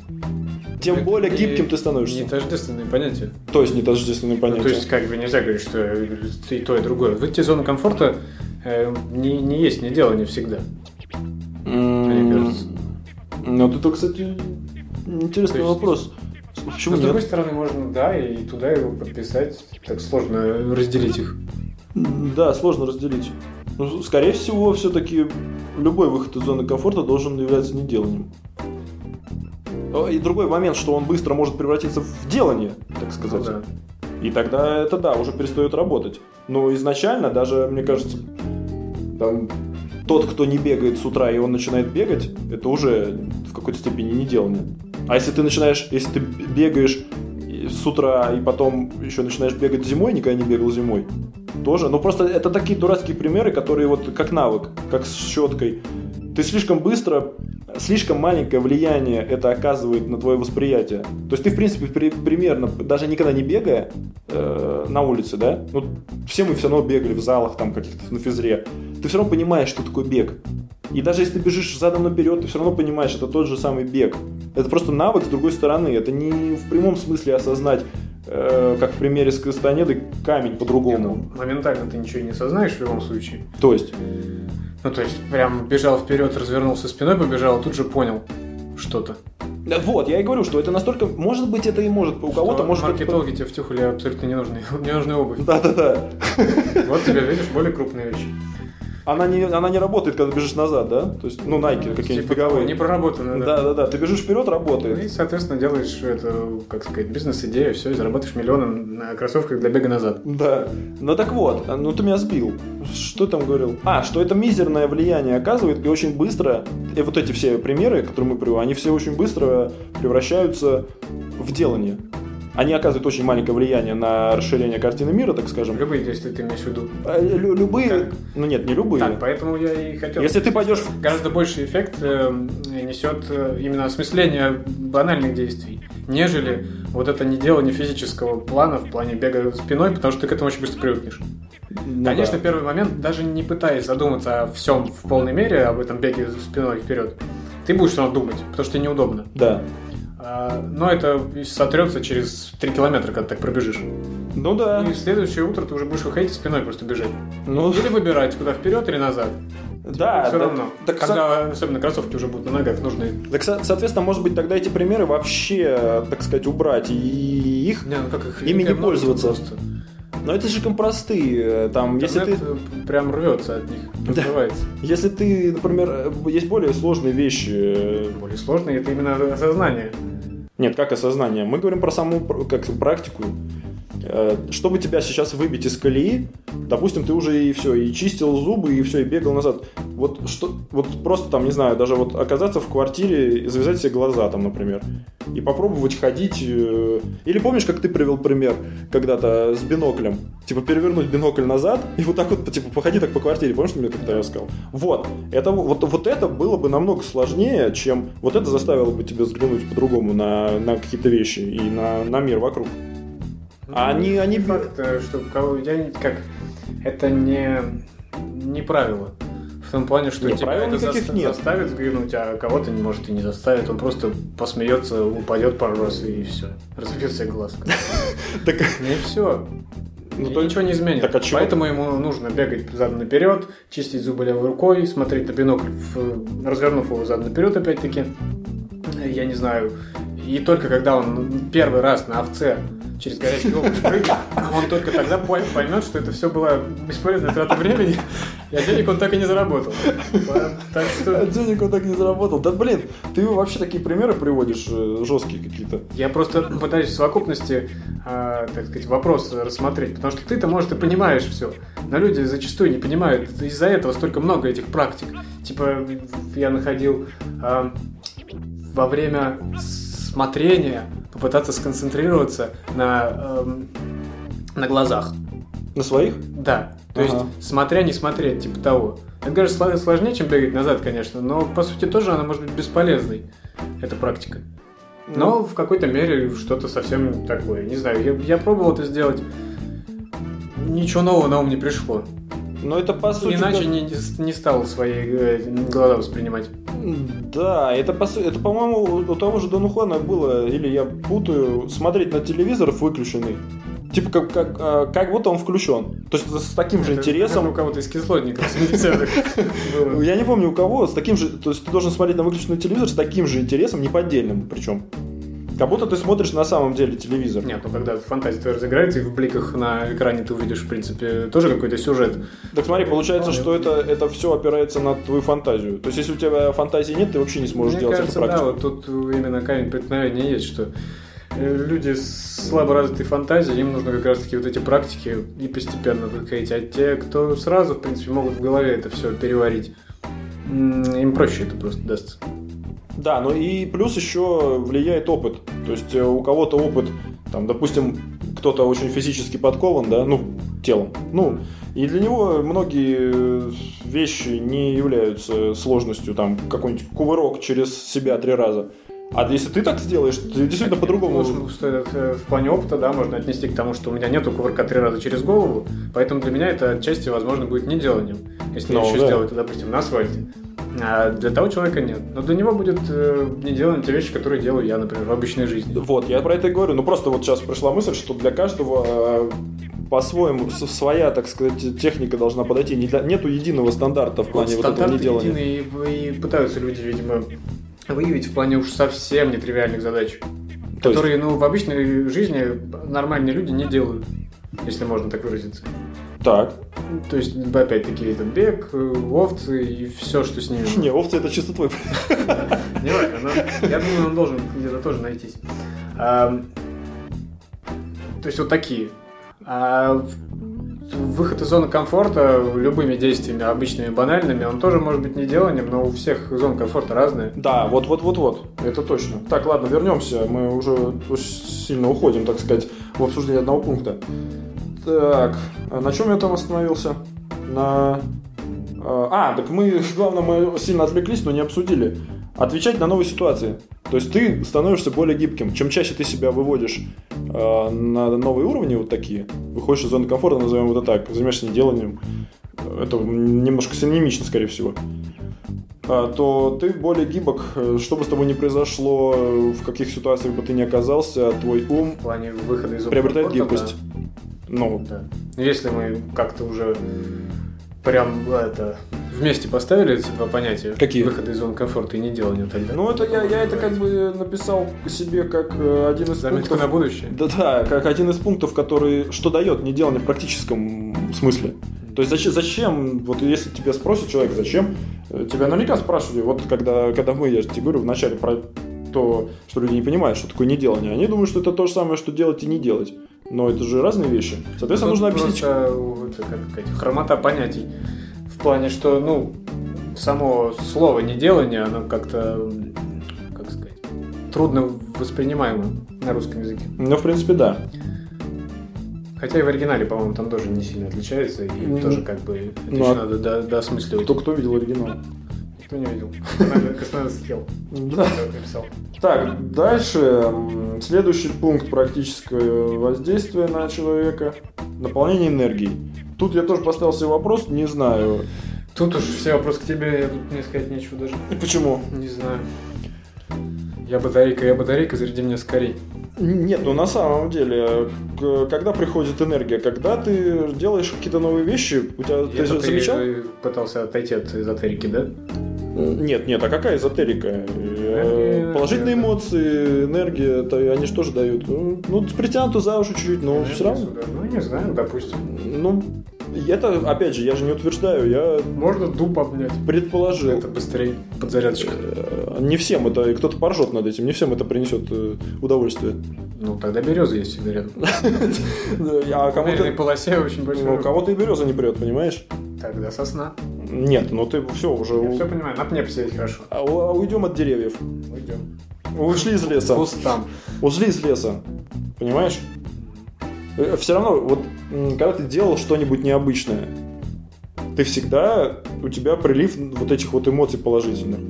тем более гибким ты становишься. Не тождественные понятия. То есть не тождественные понятия. Ну, то есть как бы нельзя говорить, что и то, и другое. Выйти из зоны комфорта э, не, не есть не дело не всегда. Мне кажется. Ну, это, кстати, интересный есть, вопрос. Почему но, с другой стороны, можно, да, и туда его подписать. Так сложно разделить их. Да, сложно разделить. Ну, скорее всего, все-таки любой выход из зоны комфорта должен являться неделанием. И другой момент, что он быстро может превратиться в делание, так сказать. Ну, да. И тогда это да, уже перестает работать. Но изначально даже, мне кажется, там, тот, кто не бегает с утра, и он начинает бегать, это уже в какой-то степени не делание. А если ты начинаешь, если ты бегаешь с утра и потом еще начинаешь бегать зимой, никогда не бегал зимой, тоже. Но просто это такие дурацкие примеры, которые вот как навык, как с щеткой. Ты слишком быстро, слишком маленькое влияние это оказывает на твое восприятие. То есть ты, в принципе, при, примерно, даже никогда не бегая э, на улице, да, ну, все мы все равно бегали в залах там каких-то на физре, ты все равно понимаешь, что такое бег. И даже если ты бежишь задом наперед, ты все равно понимаешь, это тот же самый бег. Это просто навык с другой стороны. Это не в прямом смысле осознать, э, как в примере с Кастанеды, камень по-другому. Ну, моментально ты ничего не осознаешь в любом случае. То есть? Ну, то есть, прям бежал вперед, развернулся спиной, побежал, тут же понял что-то. Да Вот, я и говорю, что это настолько... Может быть, это и может. У кого-то может... Маркетологи тебе втюхали абсолютно ненужную, ненужную обувь. Да-да-да. Вот тебе, видишь, более крупные вещи. Она не, она не работает, когда бежишь назад, да? То есть, ну, Nike какие-нибудь Типа, беговые. Не проработано, да. Да-да-да. Ты бежишь вперед, Ну работает. И, соответственно, делаешь это, как сказать, бизнес-идею, все, и зарабатываешь миллионы на кроссовках для бега назад. Да. Ну так вот, ну ты меня сбил. Что там говорил? А, что это мизерное влияние оказывает, и очень быстро, и вот эти все примеры, которые мы приводим, они все очень быстро превращаются в делание. Они оказывают очень маленькое влияние на расширение картины мира, так скажем. Любые, если ты имеешь в виду. А, лю- любые, Как? ну нет, не любые. Так, поэтому я и хотел... Если ты пойдешь Гораздо больший эффект э, несет э, именно осмысление банальных действий, нежели вот это не делание физического плана в плане бега спиной, потому что ты к этому очень быстро привыкнешь. Ну Конечно, да. первый момент, даже не пытаясь задуматься о всем в полной мере, об этом беге спиной вперед, ты будешь все равно думать, потому что тебе неудобно. Да. А, Но это сотрется через 3 километра, когда так пробежишь. Ну да. И в следующее утро ты уже будешь выходить спиной просто бежать. Ну, Или выбирать, куда вперед или назад. да. все да. равно. Так, со- когда особенно кроссовки уже будут на ногах нужны. так, со- соответственно, может быть, тогда эти примеры вообще, так сказать, убрать и их. Не, ну как их Ими не пользоваться. просто. Но это же простые. Там, если ты, Интернет э, прям рвется от них, развивается. если ты, например, э, есть более сложные вещи. э, Более сложно это именно осознание. Нет, как осознание. Мы говорим про саму как практику. Э, Чтобы тебя сейчас выбить из колеи, допустим, ты уже и все, и чистил зубы, и все, и бегал назад. Вот что, вот просто там, не знаю, даже вот оказаться в квартире и завязать себе глаза там, например, и попробовать ходить. э, Или помнишь, как ты привел пример когда-то с биноклем? Типа перевернуть бинокль назад и вот так вот, типа, походи так по квартире. Помнишь, ты мне как-то рассказал? Вот. Это, вот, вот это было бы намного сложнее, чем вот это заставило бы тебя взглянуть по-другому на, на какие-то вещи и на, на мир вокруг. А они- Ну, они- не факт, э, что кого я как это не не правило. В том плане, что Не, тебя правил это заста- нет. заставит взглянуть, а кого-то не может и не заставит. Он просто посмеется, упадет пару раз и все. Разбьет себе глаз. Так, И все. Ну, то- ничего не изменит. так а чего? Поэтому ему нужно бегать задом наперед, чистить зубы левой рукой, смотреть на бинокль, в- развернув его задом наперед опять-таки. Я не знаю. И только когда он первый раз на овце через горячий облако прыгнет, он только тогда пой- поймет, что это все было бесполезная трата времени, а денег он так и не заработал. Так а что денег он так не заработал. Да блин, ты вообще такие примеры приводишь э, жесткие какие-то. Я просто пытаюсь в совокупности, а, так сказать, вопрос рассмотреть, потому что ты-то, может, и понимаешь все, но люди зачастую не понимают. Из-за этого столько много этих практик. Типа, я находил а, во время смотрения попытаться сконцентрироваться на, эм, на глазах. На своих? Да. То Ага. есть, смотря, не смотреть, типа того. Это, конечно, сло- сложнее, чем бегать назад, конечно, но, по сути, тоже она может быть бесполезной, эта практика. Но в какой-то мере что-то совсем такое. Не знаю, я, я пробовал это сделать. Ничего нового на ум не пришло. Но это по сути... Иначе как- не, не стал свои э, глаза воспринимать. Да, это, по су- это по-моему, у того же Дона Хуана было, или я путаю, смотреть на телевизор выключенный. Типа как, как, а, как будто он включен. То есть с таким же Это- интересом. у кого-то из кислотников 70-х было. Я не помню у кого, с таким же, то есть ты должен смотреть на выключенный телевизор с таким же интересом, неподдельным причем. Как будто ты смотришь на самом деле телевизор. Нет, ну когда фантазия твоя разыграется, и в бликах на экране ты увидишь, в принципе, тоже какой-то сюжет. Так смотри, получается, что это, это все опирается на твою фантазию. То есть, если у тебя фантазии нет, ты вообще не сможешь Мне делать кажется, эту да, практику. вот тут именно камень преткновения есть, что э, люди с слабо развитой фантазией, им нужно как раз-таки вот эти практики и постепенно выходить. А те, кто сразу, в принципе, могут в голове это все переварить, им проще это просто дастся. Да, ну и плюс еще влияет опыт. То есть э, у кого-то опыт, там, допустим, кто-то очень физически подкован, да, ну, телом. Ну, и для него многие вещи не являются сложностью, там, какой-нибудь кувырок через себя три раза. А если ты так сделаешь, ты действительно по-другому... Ну, в плане опыта, да, можно отнести к тому, что у меня нету кувырка три раза через голову, поэтому для меня это отчасти, возможно, будет неделанием. Если я ну, еще да. сделаю это, допустим, на асфальте. А для того человека нет. Но для него будет э, не делать те вещи, которые делаю я, например, в обычной жизни. Вот, я про это и говорю. Ну, просто вот сейчас пришла мысль, что для каждого э, по-своему своя, так сказать, техника должна подойти. Не для, нету единого стандарта в плане вот, вот этого неделания. Единый, и, и пытаются люди, видимо, выявить в плане уж совсем нетривиальных задач. То которые, есть... ну, в обычной жизни нормальные люди не делают, если можно так выразиться. Так. То есть, опять-таки, этот бег, овцы и все, что с ними. Не, овцы это чисто твой. Не важно, но я думаю, он должен где-то тоже найтись. То есть, вот такие. А выход из зоны комфорта любыми действиями, обычными, банальными, он тоже может быть не деланием, но у всех зон комфорта разные. Да, вот, вот, вот, вот, это точно. Так, ладно, вернемся. Мы уже сильно уходим, так сказать, в обсуждение одного пункта. Так, а на чем я там остановился? На... А, так мы, главное, мы сильно отвлеклись, но не обсудили. Отвечать на новые ситуации. То есть ты становишься более гибким. Чем чаще ты себя выводишь э, на новые уровни вот такие, выходишь из зоны комфорта, назовем это так, занимаешься неделанием, это немножко синонимично, скорее всего, а, то ты более гибок, что бы с тобой ни произошло, в каких ситуациях бы ты ни оказался, твой ум в плане выхода из приобретает гибкость. Да. Ну, да. Если мы как-то уже прям это вместе поставили эти два понятия. Какие? Выхода из зоны комфорта и не делания тогда. Ну, это я, я это как бы написал себе как э, один из Заметка пунктов. на будущее? Да-да, как один из пунктов, который, что дает неделание в практическом смысле. То есть зачем, зачем, вот если тебя спросит человек, зачем, э, тебя наверняка спрашивали, вот когда, когда мы, я же тебе говорю, вначале про то, что люди не понимают, что такое неделание, они думают, что это то же самое, что делать и не делать. Но это же разные вещи. Соответственно, Тут нужно объяснить. Просто, как сказать, хромота понятий. В плане, что, ну, само слово неделание, оно как-то, как сказать, трудно воспринимаемо на русском языке. Ну, в принципе, да. Хотя и в оригинале, по-моему, там тоже не сильно отличается, и mm-hmm. тоже как бы это ну, еще а надо до, досмысливать. Кто, кто видел оригинал? Кто не видел? Космонавт съел. Да. Так, дальше. Следующий пункт практическое воздействие на человека. Наполнение энергией. Тут я тоже поставил себе вопрос, не знаю. Тут уж все вопросы к тебе, я тут мне сказать нечего даже. И почему? Не знаю. Я батарейка, я батарейка, заряди меня скорей. Нет, ну на самом деле, когда приходит энергия, когда ты делаешь какие-то новые вещи, у тебя ты же замечал? пытался отойти от эзотерики, да? Нет, нет, а какая эзотерика? Энергия, Положительные энергия. эмоции, энергия, это, они что же дают? Ну, ну притянуто за уши чуть-чуть, но все равно. Ну, не знаю, допустим. Ну, это, опять же, я же не утверждаю, я... Можно дуб обнять. Предположил. Это быстрее подзарядочка. Э, не всем это, и кто-то поржет над этим, не всем это принесет э, удовольствие. Ну, тогда береза есть всегда рядом. А кому-то... полосе очень большой. Ну, кого-то и береза не прет, понимаешь? Тогда сосна. Нет, ну ты все уже... Я все понимаю, на пне посидеть хорошо. А, уйдем от деревьев. Уйдем. Ушли из леса. Кустам. Ушли из леса. Понимаешь? Э, все равно, вот когда ты делал что-нибудь необычное, ты всегда, у тебя прилив вот этих вот эмоций положительных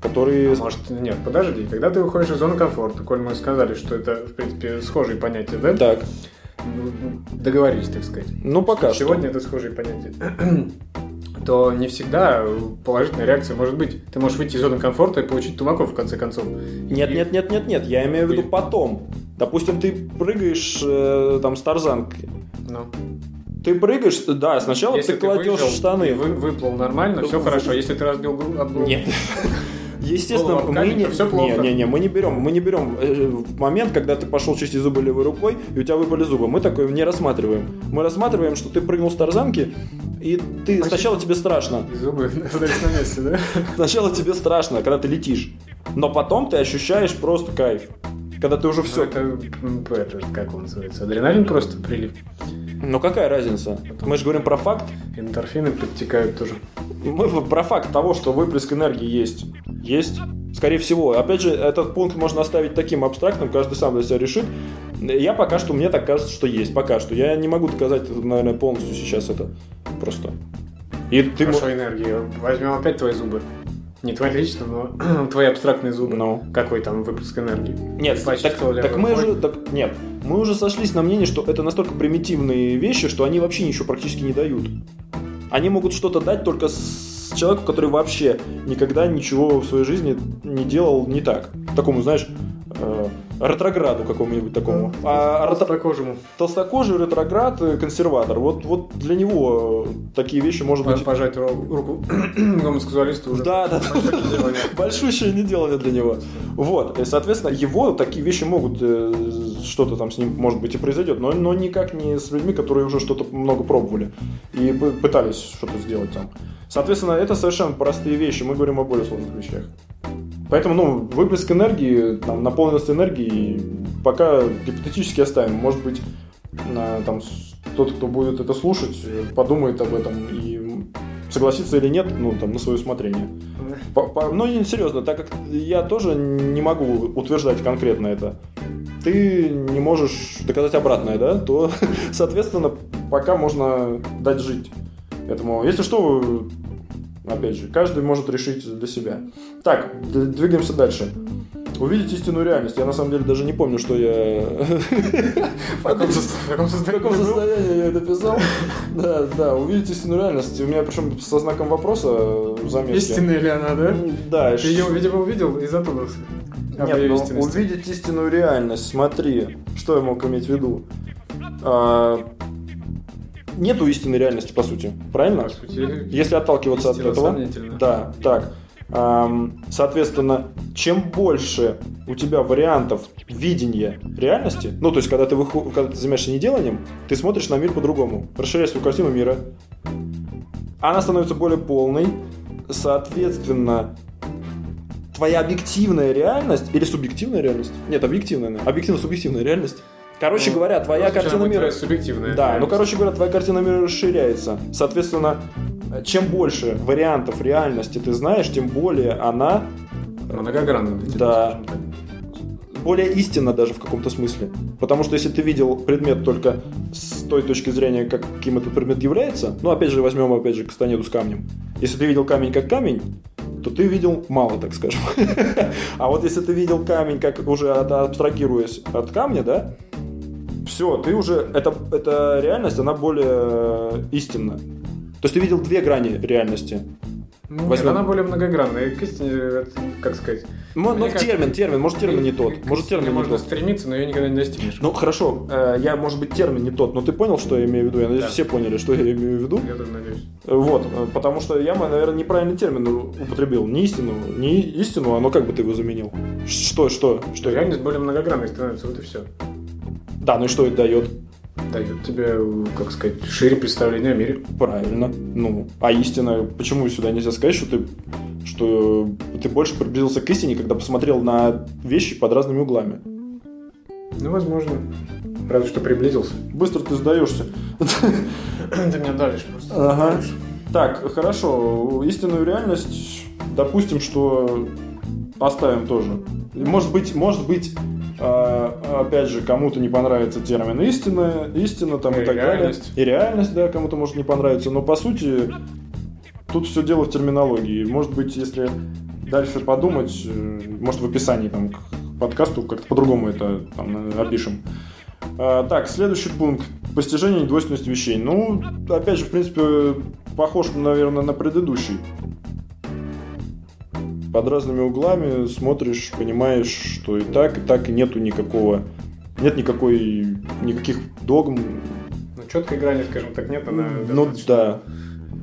которые... А может, нет, подожди, когда ты выходишь из зоны комфорта, коль мы сказали, что это, в принципе, схожие понятия, да? Так. Ну, договорились, так сказать. Ну, пока Сегодня что. это схожие понятия. То не всегда положительная реакция может быть. Ты можешь выйти из зоны комфорта и получить тумаков в конце концов. Нет, и... нет, нет, нет, нет. Я имею в виду потом. Допустим, ты прыгаешь э, там с тарзанки. Ну. Ты прыгаешь, да, сначала Если ты кладешь выжил, штаны. Вы, выплыл нормально, все хорошо. Если ты разбил голову. Нет. Естественно, мы не, все плохо. Не, не, не, мы не берем, мы не берем э, момент, когда ты пошел чистить зубы левой рукой и у тебя выпали зубы. Мы такое не рассматриваем. Мы рассматриваем, что ты прыгнул с тарзанки и ты Почти... сначала тебе страшно. И зубы остались на месте, да? Сначала тебе страшно, когда ты летишь, но потом ты ощущаешь просто кайф. Когда ты уже все... Ну, это, это, как он называется? Адреналин просто прилив. Ну какая разница? Мы же говорим про факт. Эндорфины подтекают тоже. Мы про факт того, что выплеск энергии есть. Есть. Скорее всего. Опять же, этот пункт можно оставить таким абстрактным, каждый сам для себя решит. Я пока что, мне так кажется, что есть. Пока что. Я не могу доказать, наверное, полностью сейчас это просто. И ты Хорошо, энергия. Возьмем опять твои зубы. Не твои лично, но твои абстрактные зубы. Ну. Какой там выпуск энергии? Нет, так, так мы же... Так, нет, мы уже сошлись на мнение, что это настолько примитивные вещи, что они вообще ничего практически не дают. Они могут что-то дать только с человеку, который вообще никогда ничего в своей жизни не делал не так. Такому, знаешь, э, ретрограду какому-нибудь такому. А, толстокожему. Толстокожий ретроград, э, консерватор. Вот, вот для него такие вещи может быть... Пожать руку гомосексуалисту уже. Да, да. Большущее неделание для него. Вот. И, соответственно, его такие вещи могут... Э, что-то там с ним, может быть, и произойдет. Но, но никак не с людьми, которые уже что-то много пробовали. И пытались что-то сделать там. Соответственно, это совершенно простые вещи. Мы говорим о более сложных вещах. Поэтому, ну, выплеск энергии, там, наполненность энергии пока гипотетически оставим. Может быть, там, тот, кто будет это слушать, подумает об этом и согласится или нет, ну, там, на свое усмотрение. По, по, ну, серьезно, так как я тоже не могу утверждать конкретно это, ты не можешь доказать обратное, да, то, соответственно, пока можно дать жить этому. Если что, Опять же, каждый может решить для себя. Так, двигаемся дальше. Увидеть истинную реальность. Я на самом деле даже не помню, что я... В каком состоянии я это писал. Да, да, увидеть истинную реальность. У меня причем со знаком вопроса в заметке. Истинная ли она, да? Да. Ты ее, видимо, увидел и задумался. Нет, ну, увидеть истинную реальность. Смотри, что я мог иметь в виду. Нету истинной реальности, по сути. Правильно? По сути, Если отталкиваться от этого. Да, так. Соответственно, чем больше у тебя вариантов видения реальности, ну, то есть, когда ты, выход... когда ты занимаешься неделанием, ты смотришь на мир по-другому, расширяешь свою картину мира, она становится более полной, соответственно, твоя объективная реальность или субъективная реальность? Нет, объективная, объективно-субъективная реальность Короче ну, говоря, твоя картина мира... субъективная. Да, ну, короче говоря, твоя картина мира расширяется. Соответственно, чем больше вариантов реальности ты знаешь, тем более она... Многогранна. Да. Более истинна даже в каком-то смысле. Потому что если ты видел предмет только с той точки зрения, каким этот предмет является, ну, опять же, возьмем, опять же, кастанеду с камнем. Если ты видел камень как камень, то ты видел мало, так скажем. А вот если ты видел камень, как уже абстрагируясь от камня, да, все, ты уже, это, эта реальность, она более э, истинна. То есть ты видел две грани реальности. Нет, Возьмем... она более многогранная. Как сказать... Ну, ну термин, как... термин, может термин не тот. Может термин можно не тот. стремиться, но ее никогда не достигнешь. Ну хорошо, э, я, может быть, термин не тот, но ты понял, что я имею в виду? Я надеюсь, да. все поняли, что я имею в виду. Я тоже надеюсь. Вот, э, потому что я, наверное, неправильный термин употребил. Не истину, не истину, а ну как бы ты его заменил? Что, что? что? Реальность более многогранной становится, вот и все. Да, ну и что это дает? Дает тебе, как сказать, шире представление о мире. Правильно. Ну, а истина, почему сюда нельзя сказать, что ты, что ты больше приблизился к истине, когда посмотрел на вещи под разными углами? Ну, возможно. Разве что приблизился. Быстро ты сдаешься. Ты меня давишь просто. Ага. Так, хорошо. Истинную реальность, допустим, что оставим тоже. Может быть, может быть, а, опять же, кому-то не понравится термин истина, истина там и, и так реальность. далее. И реальность, да, кому-то может не понравиться. Но по сути, тут все дело в терминологии. Может быть, если дальше подумать, э, может в описании там, к подкасту как-то по-другому это там, опишем. А, так, следующий пункт. Постижение недвойственности вещей. Ну, опять же, в принципе, похож, наверное, на предыдущий под разными углами смотришь, понимаешь, что и так, и так, и нету никакого, нет никакой, никаких догм. Ну, четкой грани, скажем так, нет, она Ну, да.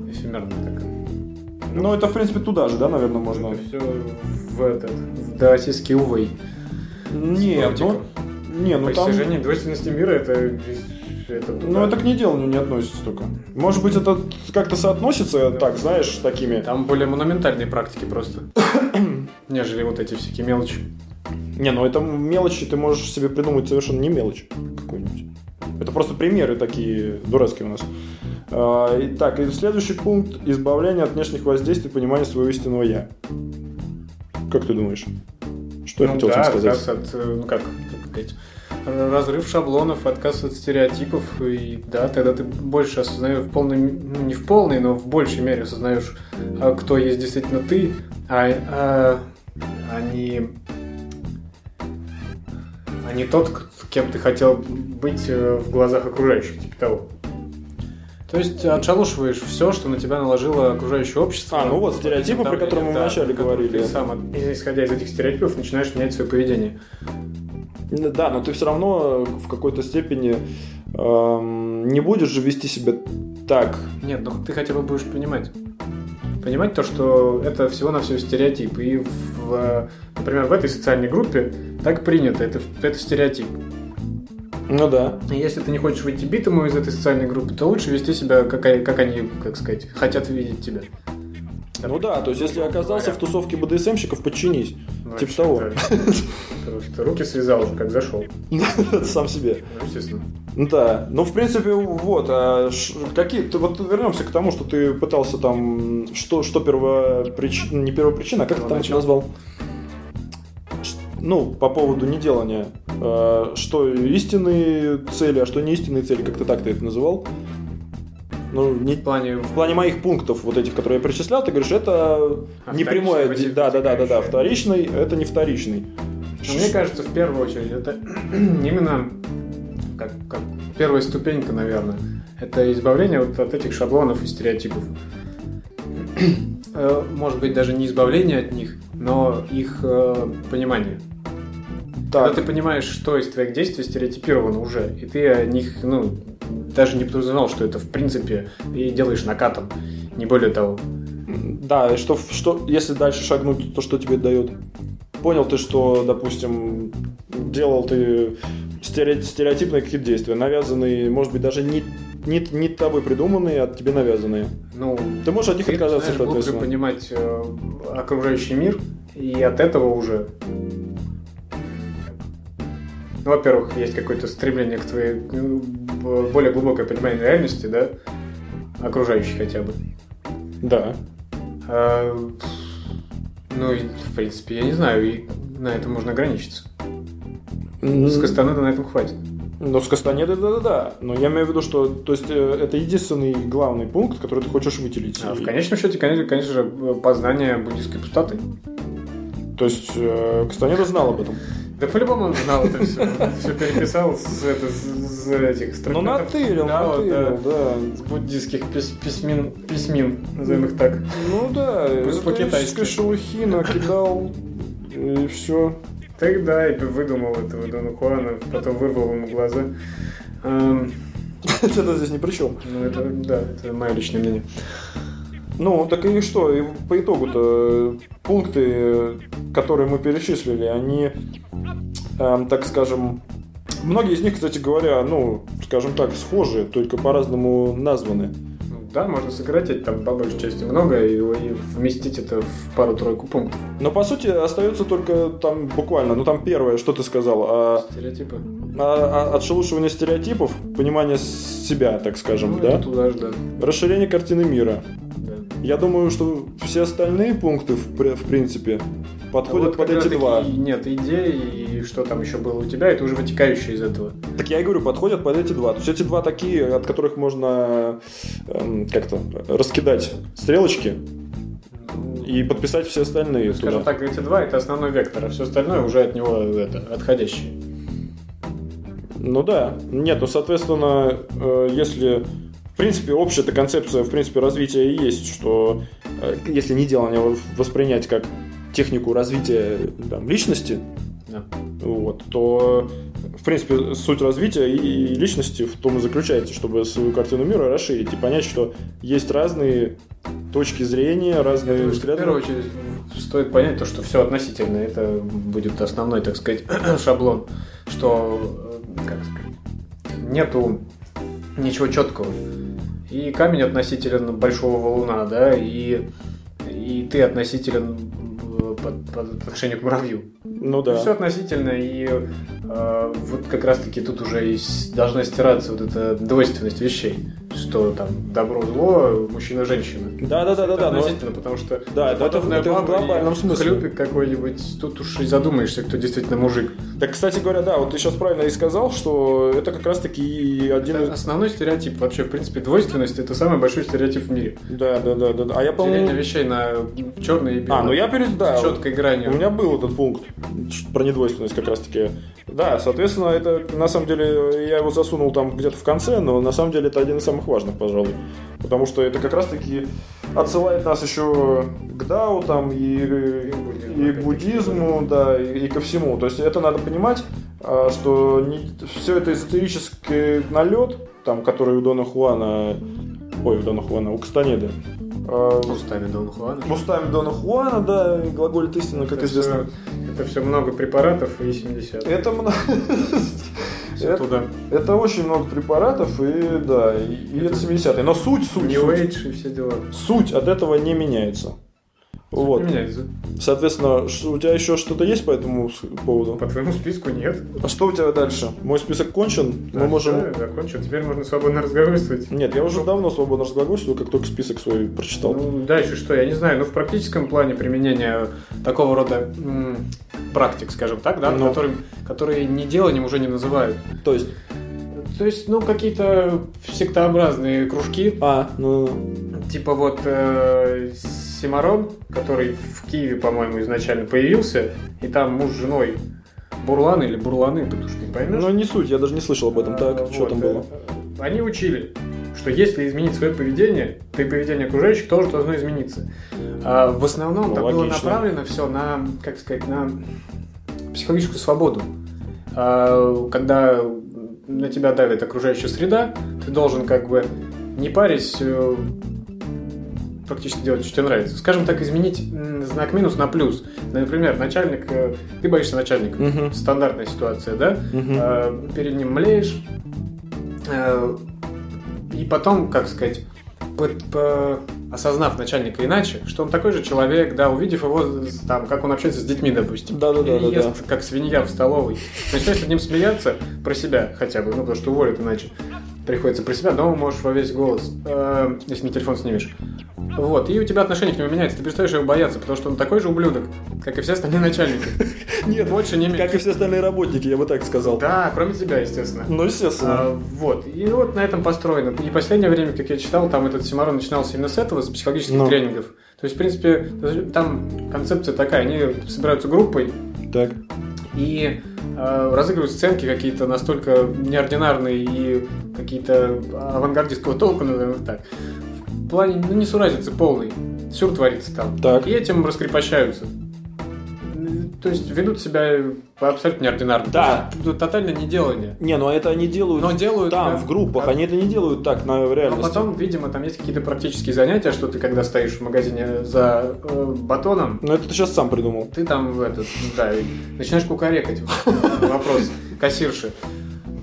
Эфемерная такая. Ну, это, в принципе, туда же, да, наверное, можно... Это все в этот, в даосистский увей. Нет, ну, не, ну там... Постижение двойственности мира это это Ну, это к неделанию не относится только. Может быть, это как-то соотносится, так, знаешь, такими... Там более монументальные практики просто, нежели вот эти всякие мелочи. Не, ну это мелочи ты можешь себе придумать совершенно не мелочь какой-нибудь. Это просто примеры такие дурацкие у нас. А, итак, и следующий пункт – избавление от внешних воздействий, понимание своего истинного «я». Как ты думаешь? Что ну, я хотел да, сказать? От, ну как, разрыв шаблонов, отказ от стереотипов, и да, тогда ты больше осознаешь в полной, ну не в полной, но в большей мере осознаешь, а, кто есть действительно ты, а, а, а не, а не тот, кем ты хотел быть э, в глазах окружающих, типа того. То есть отшалушиваешь все, что на тебя наложило окружающее общество. А, ну вот стереотипы, про которые мы да, вначале говорили. Ты сам, исходя из этих стереотипов, начинаешь менять свое поведение. Да, но ты все равно в какой-то степени эм, не будешь же вести себя так. Нет, ну ты хотя бы будешь понимать. Понимать то, что это всего-навсего стереотип. И, в, например, в этой социальной группе так принято, это, это стереотип. Ну да. И если ты не хочешь выйти битому из этой социальной группы, то лучше вести себя, как, как они, как сказать, хотят видеть тебя. Ну да, то есть если оказался в тусовке БДСМщиков, подчинись. Ну, типа того. Короче, ты руки связал уже, как зашел. Сам себе. Ну, естественно. Да. Ну, в принципе, вот. А какие. Ты вот вернемся к тому, что ты пытался там. Что, что первопричина. Не первопричина, а как ты там назвал? Ну, по поводу неделания. А, что истинные цели, а что не истинные цели, как ты так ты это называл? Ну, не, в, плане... в плане моих пунктов, вот этих, которые я перечислял, ты говоришь, это а не прямое, да, да, да, да, да, вторичный, это не вторичный. Но мне кажется, в первую очередь, это именно как, как первая ступенька, наверное, это избавление вот от этих шаблонов и стереотипов. Э, может быть, даже не избавление от них, но их э, понимание. Так. Когда ты понимаешь, что из твоих действий стереотипировано уже, и ты о них, ну, даже не подразумевал, что это в принципе и делаешь накатом, не более того. Да, и что, что если дальше шагнуть, то что тебе дает? Понял ты, что, допустим, делал ты стереотипные какие-то действия, навязанные, может быть, даже не, не, не тобой придуманные, а тебе навязанные. Ну, ты можешь от них отказаться, ты начинаешь глубже понимать э, окружающий мир, и от этого уже ну, во-первых, есть какое-то стремление к твоей ну, более глубокое понимание реальности, да, окружающей хотя бы. Да. А, ну, и, в принципе, я не знаю, и на этом можно ограничиться. Mm. С Кастанеда на этом хватит. Ну, с Кастанеда, да-да-да. Но я имею в виду, что то есть, э, это единственный главный пункт, который ты хочешь выделить. А в конечном счете, конечно, конечно же, познание буддийской пустоты. То есть э, Кастанеда знал об этом. Да по-любому он знал это все. Все переписал с, это, с, этих строк. Ну, натырил, да, натырил, да. да. С буддийских пис письмин, письмин, назовем их так. Ну да, Плюс по-китайски. шелухи накидал, и все. Тогда и выдумал этого Дона Хуана, потом вырвал ему глаза. Это здесь ни при чем. Ну, это, да, это мое личное мнение. Ну, так и что? И по итогу-то пункты, которые мы перечислили, они, эм, так скажем, многие из них, кстати говоря, ну, скажем так, схожи, только по-разному названы. Ну да, можно сократить там по большей части много и, и вместить это в пару-тройку пунктов. Но по сути остается только там буквально, ну там первое, что ты сказал, а, стереотипы. А, а, отшелушивание стереотипов, понимание себя, так скажем, ну, да? Туда же, да. Расширение картины мира. Я думаю, что все остальные пункты, в, в принципе, подходят вот под эти два. Нет, идеи и что там еще было у тебя, это уже вытекающее из этого. Так я и говорю, подходят под эти два. То есть эти два такие, от которых можно эм, как-то раскидать стрелочки и подписать все остальные. Ну, скажем так, эти два это основной вектор, а все остальное уже от него это, отходящее. Ну да. Нет, ну соответственно, э, если в принципе, общая эта концепция, в принципе, развития и есть, что э, если не делание воспринять как технику развития там, личности, да. вот, то, в принципе, суть развития и личности в том и заключается, чтобы свою картину мира расширить и понять, что есть разные точки зрения, разные думаю, взгляды. В первую очередь стоит понять то, что все относительно. Это будет основной, так сказать, шаблон, что, э, как сказать, нету ничего четкого. И камень относителен большого валуна, да, и, и ты относителен по, по отношению к муравью. Ну да. Все относительно, и э, вот как раз-таки тут уже и должна стираться вот эта двойственность вещей. что там добро-зло, мужчина-женщина. Да, да, да, да, да. Относительно, потому что Да, это, это, в глобальном смысле. хлюпик какой-нибудь, тут уж и задумаешься, кто действительно мужик. Так, кстати говоря, да, вот ты сейчас правильно и сказал, что это как раз-таки один Это основной стереотип. Вообще, в принципе, двойственность это самый большой стереотип в мире. Да, да, да, да. да. А я, по-моему... вещей на черные и белые. А, ну я перед... Да, четкой гранью. У меня был этот пункт про недвойственность как раз таки. Да, соответственно, это на самом деле я его засунул там где-то в конце, но на самом деле это один из самых важных, пожалуй. Потому что это как раз таки отсылает нас еще к Дау там и, и буддизму, да, и, и ко всему. То есть это надо понимать, а, что не, все это эзотерический налет, там, который у Дона Хуана, ой, у Дона Хуана, у Кастанеды, Устами Дон Хуана. устами Дона Хуана, да, глаголит истину, как Это известно. всё- Это все много препаратов и 70. Это, много- это, туда. это очень много препаратов, и да, и, и это 70-е. Но суть, суть, New суть, Age и все дела. суть от этого не меняется. Вот. Меняется. Соответственно, у тебя еще что-то есть по этому поводу? По твоему списку нет. А что у тебя дальше? Мой список кончен. Мы Да, можем. всё, закончил. Теперь можно свободно разговаривать. Нет, я уже давно свободно разглагольствую, как только список свой прочитал. Ну, дальше что, я не знаю, ну, в практическом плане применения такого рода м, практик, скажем так, да, Ну. которым- которые не деланием уже не называют. То есть. То есть, ну, какие-то сектообразные кружки, А, ну. типа вот э, Симарон, который в Киеве, по-моему, изначально появился, и там муж с женой Бурланы или Бурланы, тут уж не поймешь. Ну, не суть, я даже не слышал об этом. Так, А, что вот, там э, было? Они учили, что если изменить свое поведение, то и поведение окружающих тоже должно измениться. А в основном Ну, там было логично. направлено все на, как сказать, на психологическую свободу. А, Когда на тебя давит окружающая среда, ты должен как бы не парясь э, практически делать, что тебе нравится. Скажем так, изменить знак минус на плюс. Например, начальник, э, ты боишься начальника. Мгм. Стандартная ситуация, да? Э, перед ним млеешь, э, и потом, как сказать, осознав начальника иначе, что он такой же человек, да, увидев его, там, как он общается с детьми, допустим, Да-да-да, или да, ест, как свинья в столовой, начинаешь над ним смеяться про себя хотя бы, ну, потому что уволят иначе, приходится про себя, дома можешь во весь голос, э, если на телефон снимешь. Вот, и у тебя отношение к нему меняется, ты перестаешь его бояться, потому что он такой же ублюдок, как и все остальные начальники. Нет, Больше не как и все остальные работники, я бы так сказал. Да, кроме тебя, естественно. Ну, естественно. А, вот. И вот на этом построено. И последнее время, как я читал, там этот Симарон начинался именно с этого, с психологических Ну. тренингов. То есть, в принципе, там концепция такая, они собираются группой Так. и э, разыгрывают сценки какие-то настолько неординарные и какие-то авангардистского толка, наверное, так. В плане, ну, не суразицы полный. Сюр творится там. Так. И этим раскрепощаются. То есть ведут себя абсолютно неординарно. Да. То есть, Тотально неделание. Не, ну это они делают Но делают там, да, в группах, как- они это не делают так на в Но реальности. потом, видимо, там есть какие-то практические занятия, что ты когда стоишь в магазине за э, батоном, Ну это ты сейчас сам придумал. ты там в этот, да, начинаешь кукарекать. Вопрос кассирши.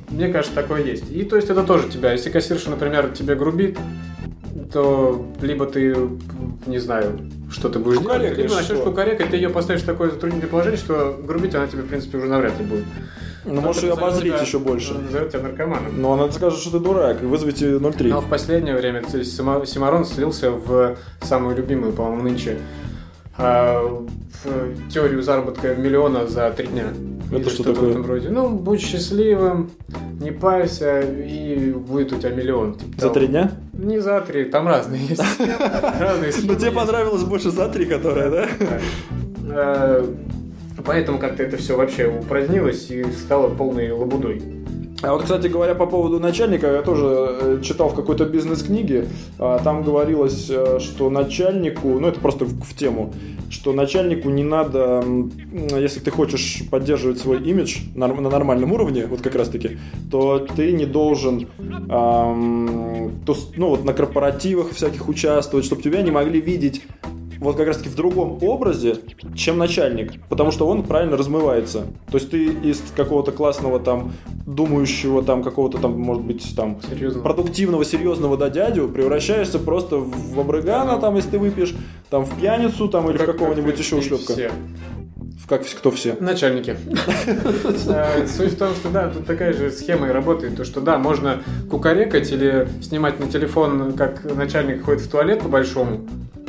Мне кажется, такое есть. И то есть это тоже тебя. Если кассирша, например, тебе грубит, то либо ты, не знаю, что ты будешь делать, Кукарекаешь, либо начнешь кукарекать, ты ее поставишь в такое затруднительное положение, что грубить она тебе, в принципе, уже навряд ли будет. Ну, можешь ее обозлить тебя- еще больше. Назовет тебя наркоманом. Но она скажет, что ты дурак, и вызовите 0,3. Но в последнее время Симарон слился в самую любимую, по-моему, нынче в теорию заработка миллиона за три дня. Это Или что такое? в этом роде. Ну, будь счастливым, не пайся, и будет у тебя миллион. Типа За три дня? Не за три, там разные есть. Разные Ну тебе понравилось больше за три, которая, да? Э, Поэтому как-то это все вообще упразднилось и стало полной лабудой. А вот, кстати говоря, по поводу начальника, я тоже э, читал в какой-то бизнес-книге, а, там говорилось, э, что начальнику, ну это просто в, тему, что начальнику не надо, если ты хочешь поддерживать свой имидж на, нормальном уровне, вот как раз-таки, то ты не должен, ам, то ну вот на корпоративах всяких участвовать, чтобы тебя не могли видеть вот как раз таки в другом образе, чем начальник, потому что он правильно размывается. То есть ты из какого-то классного там думающего там какого-то там может быть там Серьезно. продуктивного серьезного да дядю превращаешься просто в обрыгана там если ты выпьешь там в пьяницу там или в Как- какого-нибудь как еще ушлепка. все. В Как кто все? Начальники. Э, Суть в том, что да, тут такая же схема и работает. То, что да, можно кукарекать или снимать на телефон, как начальник ходит в туалет по-большому,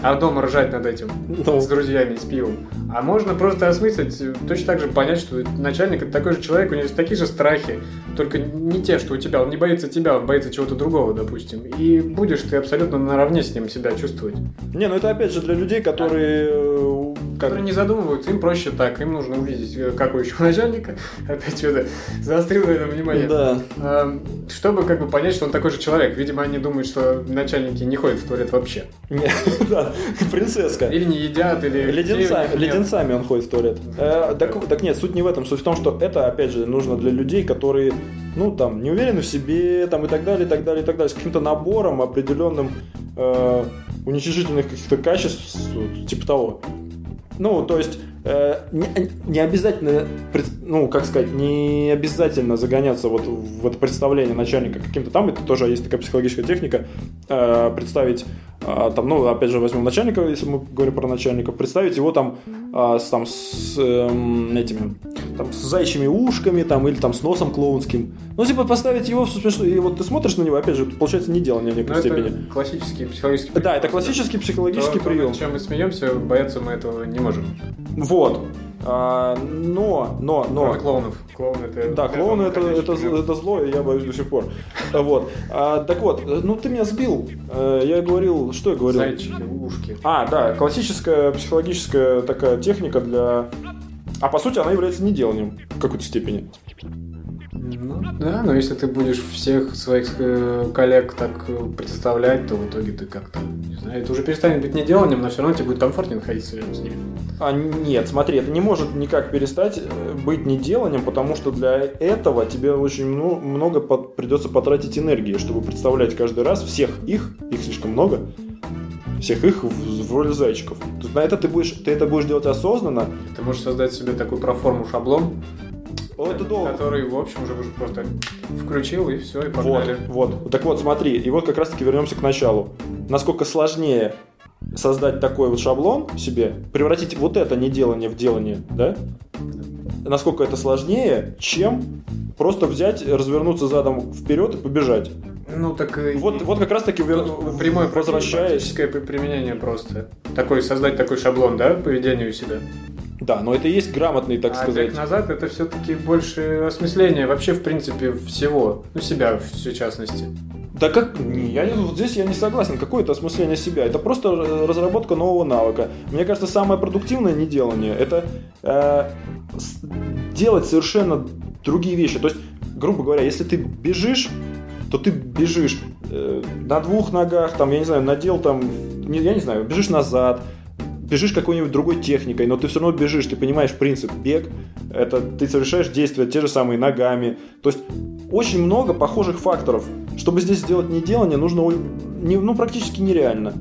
а дома ржать над этим Ну. с друзьями, с пивом. А можно просто осмыслить, э, точно так же понять, что начальник это такой же человек, у него есть такие же страхи, только не те, что у тебя. Он не боится тебя, он боится чего-то другого, допустим. И будешь ты абсолютно наравне с ним себя чувствовать. Не, ну это опять же для людей, которые... Которые не задумываются, им проще так. Им нужно увидеть, э, как у еще начальника. Опять что-то заострил на это внимание. Да. А, Чтобы как бы понять, что он такой же человек. Видимо, они думают, что начальники не ходят в туалет вообще. Не, да, принцесска. Или не едят, или... Леденца- детей у них нет. леденцами он ходит в туалет. Э, так, так нет, суть не в этом. Суть в том, что это, опять же, нужно для людей, которые, ну, там, не уверены в себе, там, и так далее, и так далее, и так далее, с каким-то набором определенным э, уничижительных каких-то качеств, типа того. Ну, то есть, не, не обязательно, ну, как сказать, не обязательно загоняться вот в это представление начальника каким-то там, это тоже есть такая психологическая техника, э, представить, э, там, ну, опять же, возьмем начальника, если мы говорим про начальника, представить его там, э, с, там, с эм, этими, там, с зайчими ушками, там, или там с носом клоунским. Ну, типа, поставить его в смешно, и вот ты смотришь на него, опять же, это получается не делание в Ну, некоторой это степени. классический психологический Да, это прием. классический психологический То, прием. чем мы смеемся, бояться мы этого не можем. Вот. А, но, но, но. Кроме клоунов. Клоун это... Да, клоуны это, это, это зло, и я боюсь до сих пор. Вот. А, так вот, ну ты меня сбил. Э, Я говорил, что я говорил? Зайчики, ушки. А, да, классическая психологическая такая техника для... А по сути она является неделанием в какой-то степени. Ну, да, но если ты будешь всех своих э, коллег так э, представлять, то в итоге ты как-то, не знаю, это уже перестанет быть неделанием, но все равно тебе будет комфортнее находиться рядом с ними. А нет, смотри, это не может никак перестать э, быть неделанием, потому что для этого тебе очень мно- много придется потратить энергии, чтобы представлять каждый раз всех их, их слишком много, всех их в, в роли зайчиков. То есть на это ты будешь, ты это будешь делать осознанно. Ты можешь создать себе такую проформу шаблон, О, это долго. который, в общем, уже просто включил и все, и Вот, погнали. вот. Так вот, смотри, и вот как раз таки вернемся к началу. Насколько сложнее создать такой вот шаблон себе, превратить вот это неделание в делание, да? Насколько это сложнее, чем просто взять, развернуться задом вперед и побежать. Ну, так и- Вот, вот как раз таки вер- прямое возвращаясь. применение просто. Такой, создать такой шаблон, да, поведению себя. Да, но это и есть грамотный, так а сказать. бег назад это все-таки больше осмысление вообще, в принципе, всего. Ну, себя, в частности. Да как? Не, я, вот здесь я не согласен. Какое это осмысление себя? Это просто разработка нового навыка. Мне кажется, самое продуктивное неделание это э, делать совершенно другие вещи. То есть, грубо говоря, если ты бежишь, то ты бежишь э, на двух ногах, там, я не знаю, надел там, не- я не знаю, бежишь назад, бежишь какой-нибудь другой техникой, но ты все равно бежишь, ты понимаешь принцип бег, это ты совершаешь действия те же самые ногами. То есть очень много похожих факторов. Чтобы здесь сделать неделание, нужно о- не, ну, практически нереально.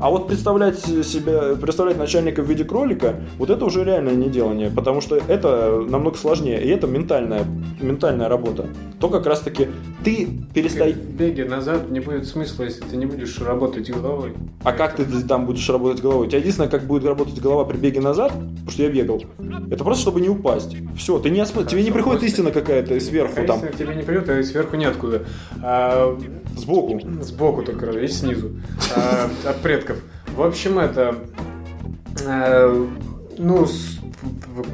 А вот представлять себя, представлять начальника в виде кролика, вот это уже реальное неделание, потому что это намного сложнее, и это ментальная, ментальная работа. То как раз таки ты перестаешь... В беге назад не будет смысла, если ты не будешь работать головой. А как ты там будешь работать головой? У тебя единственное, как будет работать голова при беге назад, потому что я бегал, это просто чтобы не упасть. Все, ты не осмы- тебе не приходит истина какая-то сверху там, тебе не придет, а сверху неоткуда. А, сбоку. сбоку только, и снизу. А, от предков. В общем, это... э, ну, с-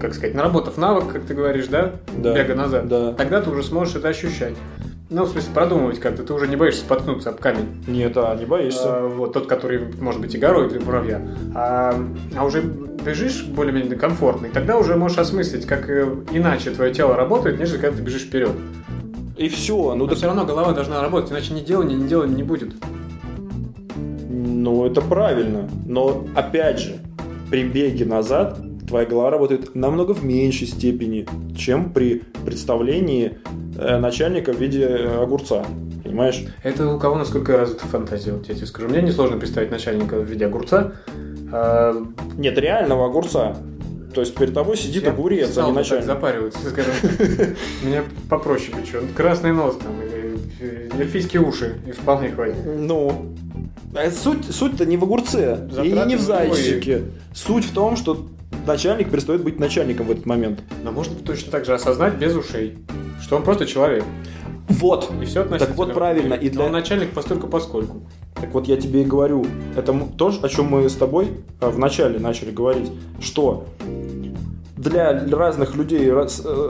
как сказать, наработав навык, как ты говоришь, да? Да. Бега назад. Да. Тогда ты уже сможешь это ощущать. Ну, в смысле, продумывать как-то. Ты уже не боишься споткнуться об камень. Нет, а не боишься. А, вот тот, который может быть и горой для муравья. А, а уже бежишь более-менее комфортно, и тогда уже можешь осмыслить, как э, иначе твое тело работает, нежели когда ты бежишь вперед. И все. Ну, Но так- все равно голова должна работать, иначе ни делания, ни делания не будет. Ну, это правильно. Но, опять же, при беге назад твоя голова работает намного в меньшей степени, чем при представлении э, начальника в виде э, огурца. Понимаешь? Это у кого насколько развита фантазия, вот я тебе скажу. Мне несложно представить начальника в виде огурца. А, Нет, реального огурца. То есть перед тобой сидит я огурец, а не начальник. запариваться, скажем. Мне попроще что красный нос там, эльфийские уши, и вполне хватит. Ну, а суть, суть-то не в огурце и Затраты не в зайчике. Суть в том, что начальник перестает быть начальником в этот момент. Но можно точно так же осознать без ушей, что он просто человек. Вот. И все. Так вот правильно. И Но для... он начальник постольку поскольку. Так вот я тебе и говорю, это то, о чем мы с тобой э, в начале начали говорить, что для разных людей э,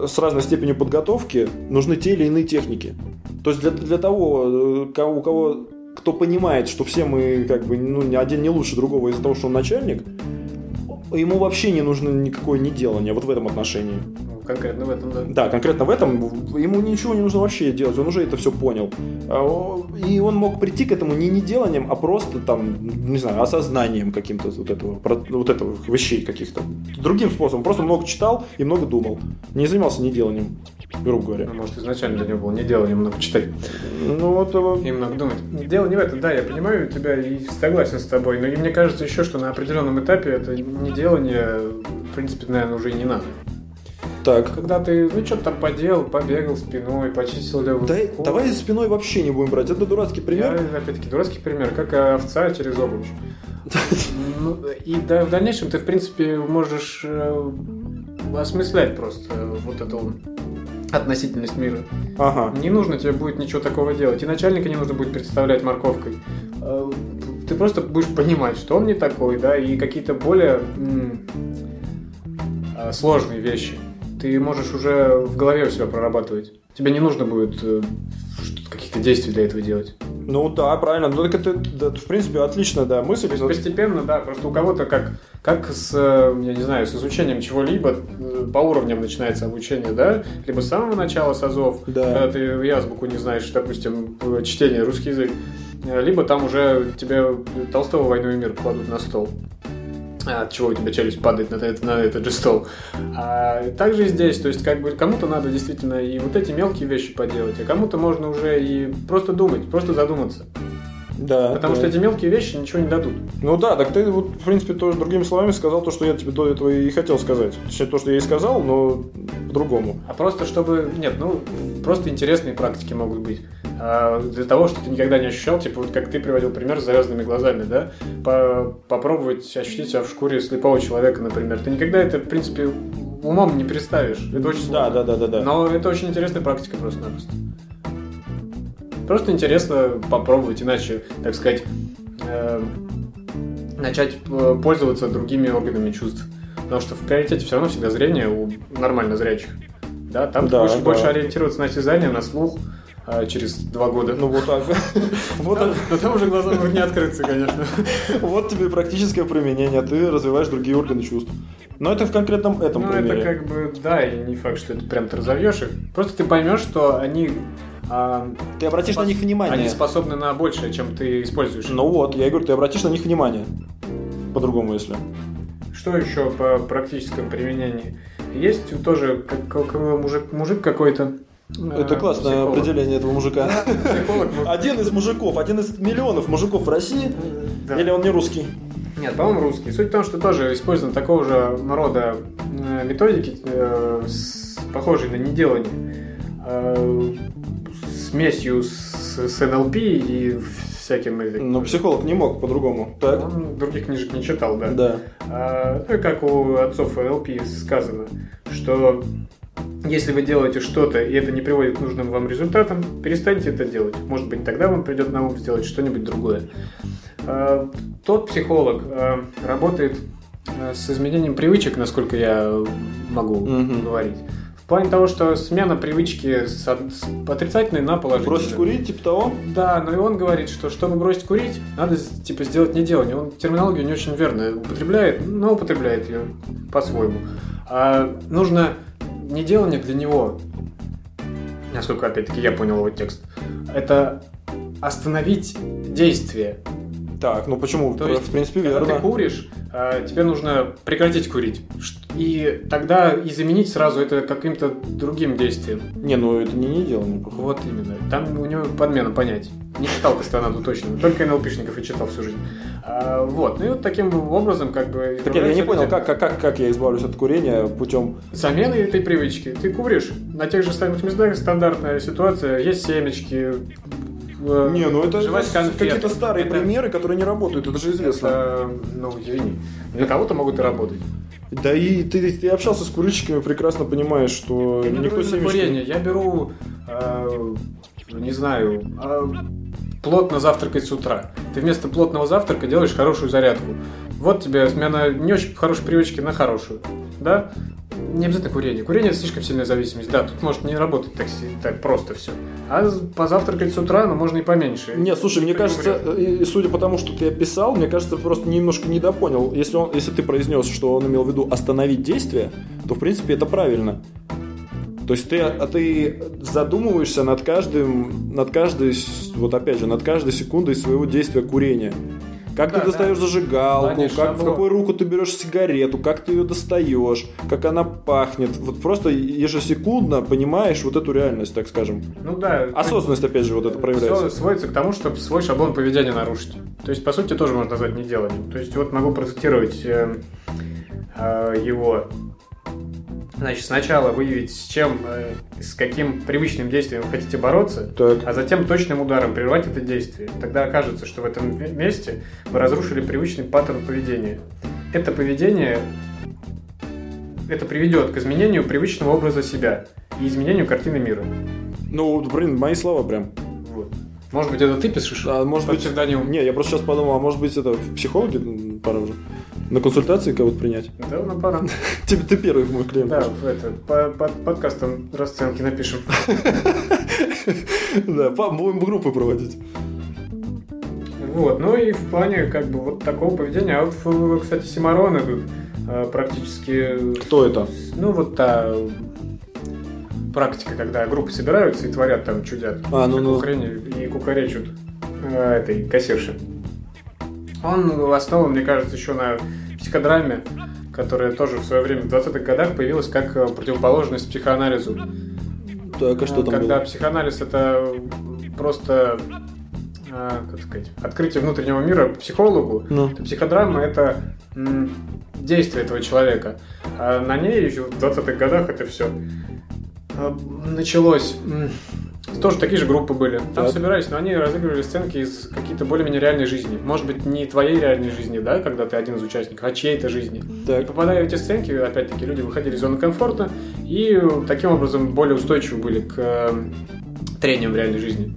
с разной степенью подготовки нужны те или иные техники. То есть для, для того, э, кого- у кого кто понимает, что все мы как бы ну, один не лучше другого из-за того, что он начальник, ему вообще не нужно никакое неделание вот в этом отношении. Конкретно в этом, да. Да, конкретно в этом ему ничего не нужно вообще делать, он уже это все понял. А, И он мог прийти к этому не неделанием, а просто там, не знаю, осознанием каким-то вот этого, вот этого вещей каких-то. Другим способом, просто много читал и много думал. Не занимался неделанием, грубо говоря. Ну, может, изначально для него было не дело немного читать Ну вот, э, и много думать. Дело не в этом, да, я понимаю тебя и согласен с тобой, но и мне кажется еще, что на определенном этапе это не делание, в принципе, наверное, уже и не надо. Так. Когда ты, ну, что-то там поделал, побегал спиной, почистил левую Да, руку. давай спиной вообще не будем брать, это дурацкий пример. Я, опять-таки, дурацкий пример, как овца через обруч. Ну, и да, в дальнейшем ты, в принципе, можешь э, осмыслять просто вот эту относительность мира. Ага. Не нужно тебе будет ничего такого делать. И начальника не нужно будет представлять морковкой. Э, Ты просто будешь понимать, что он не такой, да, и какие-то более э, сложные вещи ты можешь уже в голове у себя прорабатывать. Тебе не нужно будет э, каких-то действий для этого делать. Ну да, правильно. Ну так это, да, в принципе, отличная да, мысль. То есть постепенно, да, просто у кого-то как, как с, э, я не знаю, с изучением чего-либо э, по уровням начинается обучение, да, либо с самого начала с азов, Да. когда ты азбуку не знаешь, допустим, чтение, русский язык, либо там уже тебе Толстого «Войну и мир» кладут на стол. А От чего у тебя челюсть падает на этот, на этот же стол. А также и здесь, то есть как бы кому-то надо действительно и вот эти мелкие вещи поделать, а кому-то можно уже и просто думать, просто задуматься. Да. Потому да. что эти мелкие вещи ничего не дадут. Ну да, так ты вот, в принципе, тоже другими словами сказал то, что я тебе до этого и хотел сказать. Точнее, то, что я и сказал, но по-другому. А просто чтобы... Нет, ну, просто интересные практики могут быть. А для того, что ты никогда не ощущал, типа вот как ты приводил пример с завязанными глазами, да? По- попробовать ощутить себя в шкуре слепого человека, например. Ты никогда это, в принципе, умом не представишь. Это очень Да, сложно. да, да, да, да. Но это очень интересная практика просто-напросто. Просто интересно попробовать, иначе, так сказать, э, начать э, пользоваться другими органами чувств. Потому что в приоритете все равно всегда зрение у нормально зрячих. Да, там Да, ты будешь да. больше ориентироваться на осязание, на слух э, через два года. Ну вот так. Вот, но там уже глаза могут не открыться, конечно. вот тебе практическое применение, ты развиваешь другие органы чувств. Но это в конкретном этом Ну, это примере. как бы, да, и не факт, что это прям ты разовьешь их. Просто ты поймешь, что они... а, Ты обратишь на них Они внимание. способны на большее, чем ты используешь. Ну вот, я и говорю, ты обратишь на них внимание. По-другому, если. Что еще по практическому применению? Есть тоже как, как мужик, мужик какой-то. Это э, классное психолог. определение этого мужика. Психолог, ну, Один из мужиков, один из миллионов мужиков в России. да. Или он не русский? Нет, по-моему, русский. Суть в том, что тоже использован такого же рода э, методики, э, похожие на неделание, смесью с, с НЛП и всяким. Ну, психолог не мог по-другому. Так. Он других книжек не читал, да. Да. А, Ну и как у отцов НЛП сказано, что если вы делаете что-то, и это не приводит к нужным вам результатам, перестаньте это делать. Может быть, тогда вам придет на ум сделать что-нибудь другое. А, Тот психолог а, работает а, с изменением привычек, насколько я могу Мгм. говорить. В плане того, что смена привычки с с отрицательной на положительную. Бросить курить, типа того? Да, но и он говорит, что чтобы бросить курить, надо типа сделать неделание. Он терминологию не очень верно употребляет, но употребляет ее по-своему. А нужно неделание для него, насколько опять-таки я понял его текст, это остановить действие. Так, ну почему? То есть, в принципе, Когда верно. ты куришь, а, тебе нужно прекратить курить. И тогда и заменить сразу это каким-то другим действием. Не, ну это не неделание. Вот именно. Там у него подмена понятий. Не читал Кастанаду точно, только НЛПшников и читал всю жизнь. А, вот. Ну и вот таким образом как бы... Так я не понял, как, как, как, как я избавлюсь от курения путем... Замены этой привычки. Ты куришь, на тех же самых местах стандартная ситуация, есть семечки, э, Не, ну это какие-то старые Это- примеры, которые не работают, это же известно. это, ну, извини. Для кого-то могут и работать. Да и ты, ты общался с курильщиками, прекрасно понимаешь, что Я не никто семечки- курение, я беру, э, не знаю, э, плотно завтракать с утра. Ты вместо плотного завтрака делаешь хорошую зарядку. Вот тебе смена не очень хорошей привычки на хорошую. Да? Не обязательно курение. Курение это слишком сильная зависимость. Да, тут может не работать так, так просто все. А позавтракать с утра, ну, можно и поменьше. Не, слушай, мне кажется, и, судя по тому, что ты описал, мне кажется, просто немножко недопонял. Если, он, если ты произнес, что он имел в виду остановить действие, то в принципе это правильно. То есть ты, а ты задумываешься над каждым, над каждой, вот опять же, над каждой секундой своего действия курения. Как Да, ты достаешь зажигалку, Плане как, в какую руку ты берешь сигарету, как ты ее достаешь, как она пахнет. Вот просто ежесекундно понимаешь вот эту реальность, так скажем. Ну да. Осознанность, опять же, вот это проявляется. Все сводится к тому, чтобы свой шаблон поведения нарушить. То есть, по сути, тоже можно назвать неделанием. То есть, вот могу процитировать э, э, его. Значит, сначала выявить, с чем, э, с каким привычным действием вы хотите бороться, Так. а затем точным ударом прервать это действие. Тогда окажется, что в этом месте вы разрушили привычный паттерн поведения. Это поведение это приведет к изменению привычного образа себя и изменению картины мира. Ну, блин, мои слова прям. Вот. Может быть, это ты пишешь? А может быть, псевдонимом? Не, я просто сейчас подумал, а может быть это психологи пора уже на консультации кого-то принять. Да, ну пора. Тебе ты первый мой клиент. Да, в это, по, под подкастом расценки напишем. Да, будем группы проводить. Вот, ну и в плане как бы вот такого поведения. А вот, кстати, Симарон этот э, практически... Кто это? Ну вот та практика, когда группы собираются и творят там, чудят. А, ну, ну. Украине, и кукаречут э, этой кассирши. Он основан, мне кажется, еще на психодраме, которая тоже в свое время в 20-х годах появилась как э, противоположность психоанализу. Так, а что там Когда было? психоанализ это просто а, как сказать, открытие внутреннего мира психологу, Ну. то психодрама это действие этого человека. А на ней еще в 20-х годах это все началось. Тоже такие же группы были. Там Так. собирались, но они разыгрывали сценки из какие-то более-менее реальной жизни. Может быть, не твоей реальной жизни, да, когда ты один из участников, а чьей-то жизни. И Так. попадая в эти сценки, опять-таки, люди выходили из зоны комфорта и таким образом более устойчивы были к э, трениям в реальной жизни.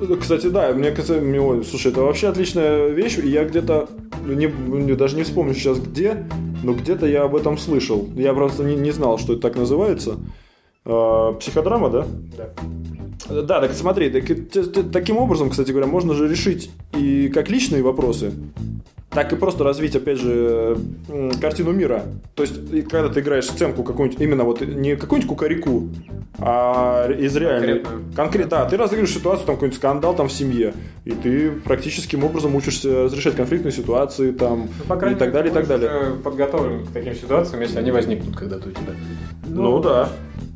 Ну, Кстати, да, мне кажется, слушай, это вообще отличная вещь, и я где-то, ну, не, не- даже не вспомню сейчас где, но где-то я об этом слышал. Я просто не, не знал, что это так называется. А, психодрама, да? Да. Да, так смотри, так, таким образом, кстати говоря, можно же решить и как личные вопросы, так и просто развить, опять же, картину мира. То есть, когда ты играешь сценку какую-нибудь, именно вот не какую-нибудь кукареку, а из реальной. Конкретно, да, ты разыгрываешь ситуацию, там какой-нибудь скандал там в семье, и ты практическим образом учишься разрешать конфликтные ситуации, там, Ну, по крайней и так далее, и так далее. э, подготовлен к таким ситуациям, если они возникнут когда-то у тебя. Ну, да.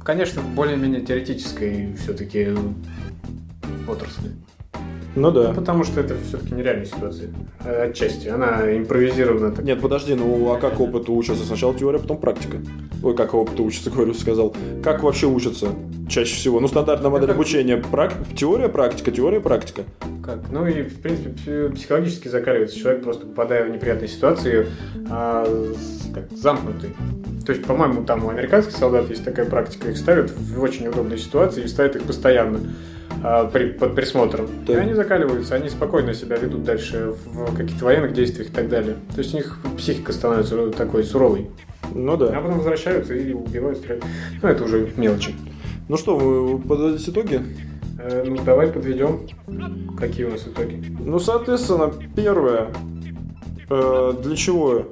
Конечно, более-менее теоретической все-таки отрасли. Ну да. Ну, потому что это все-таки нереальная ситуация. Э, Отчасти. Она импровизирована. так. Нет, подожди, ну а как опыту учатся? Сначала теория, потом практика. Ой, как опыту учатся, говорю, сказал. Как вообще учатся чаще всего? Ну, стандартная модель Это- обучения. Прак... Теория, практика, теория, практика. Как? Ну и, в принципе, пси- психологически закаливается человек, просто попадая в неприятные ситуации, а, как, замкнутый. То есть, по-моему, там у американских солдат есть такая практика, их ставят в очень удобные ситуации и ставят их постоянно а, при- под присмотром. Так. И они закаливаются, они спокойно себя ведут дальше в каких-то военных действиях и так далее. То есть у них психика становится такой суровой. Ну А да. потом возвращаются и убивают, стреляют. Ну, это уже мелочи. Ну что, вы подводите итоги? Э, ну, давай подведем. Какие у нас итоги? Ну, соответственно, первое. э, для чего?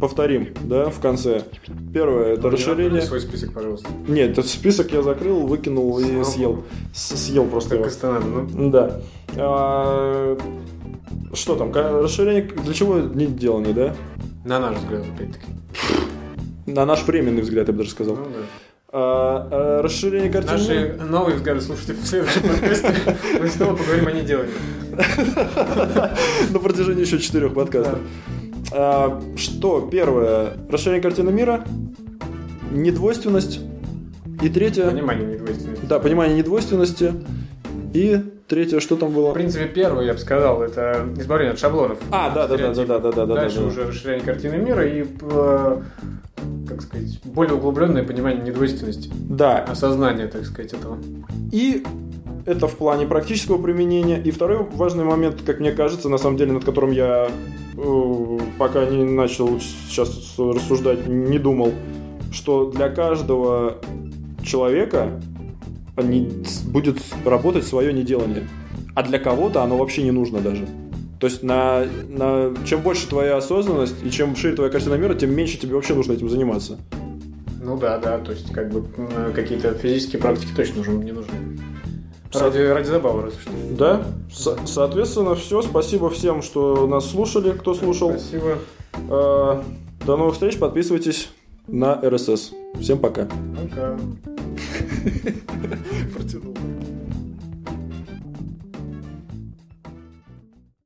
Повторим, да, в конце. Первое, это Ну, расширение. свой список, пожалуйста. Нет, этот список я закрыл, выкинул и Слава съел. богу. С- съел просто его. Как надо, ну. Да. А, Что там? Расширение для чего не делание, да? На наш взгляд, опять-таки. На наш временный взгляд, я бы даже сказал. Ну, да. А, а, расширение картины. Наши новые взгляды слушайте в следующем подкасте. Мы снова поговорим о неделании. На протяжении еще четырех подкастов. Что? Первое. Расширение картины мира. Недвойственность. И третье. Понимание недвойственности. Да, понимание недвойственности. И третье, что там было? В принципе, первое, я бы сказал, это избавление от шаблонов. А, да, да, да, да, да, да, да, да. Дальше да. уже расширение картины мира и, э, как сказать, более углубленное понимание недвойственности. Да. Осознание, так сказать, этого. И это в плане практического применения. И второй важный момент, как мне кажется, на самом деле, над которым я э, пока не начал сейчас рассуждать, не думал, что для каждого человека не, будет работать свое неделание. А для кого-то оно вообще не нужно даже. То есть на, на, чем больше твоя осознанность и чем шире твоя картина мира, тем меньше тебе вообще нужно этим заниматься. Ну да, да, то есть как бы какие-то физические практики точно нужны, не нужны. Ради, ради забавы, разве что. Да? Со- соответственно, все. Спасибо всем, что нас слушали, кто слушал. Спасибо. Э, До новых встреч. Подписывайтесь на РСС. Всем пока. Пока. Протянул.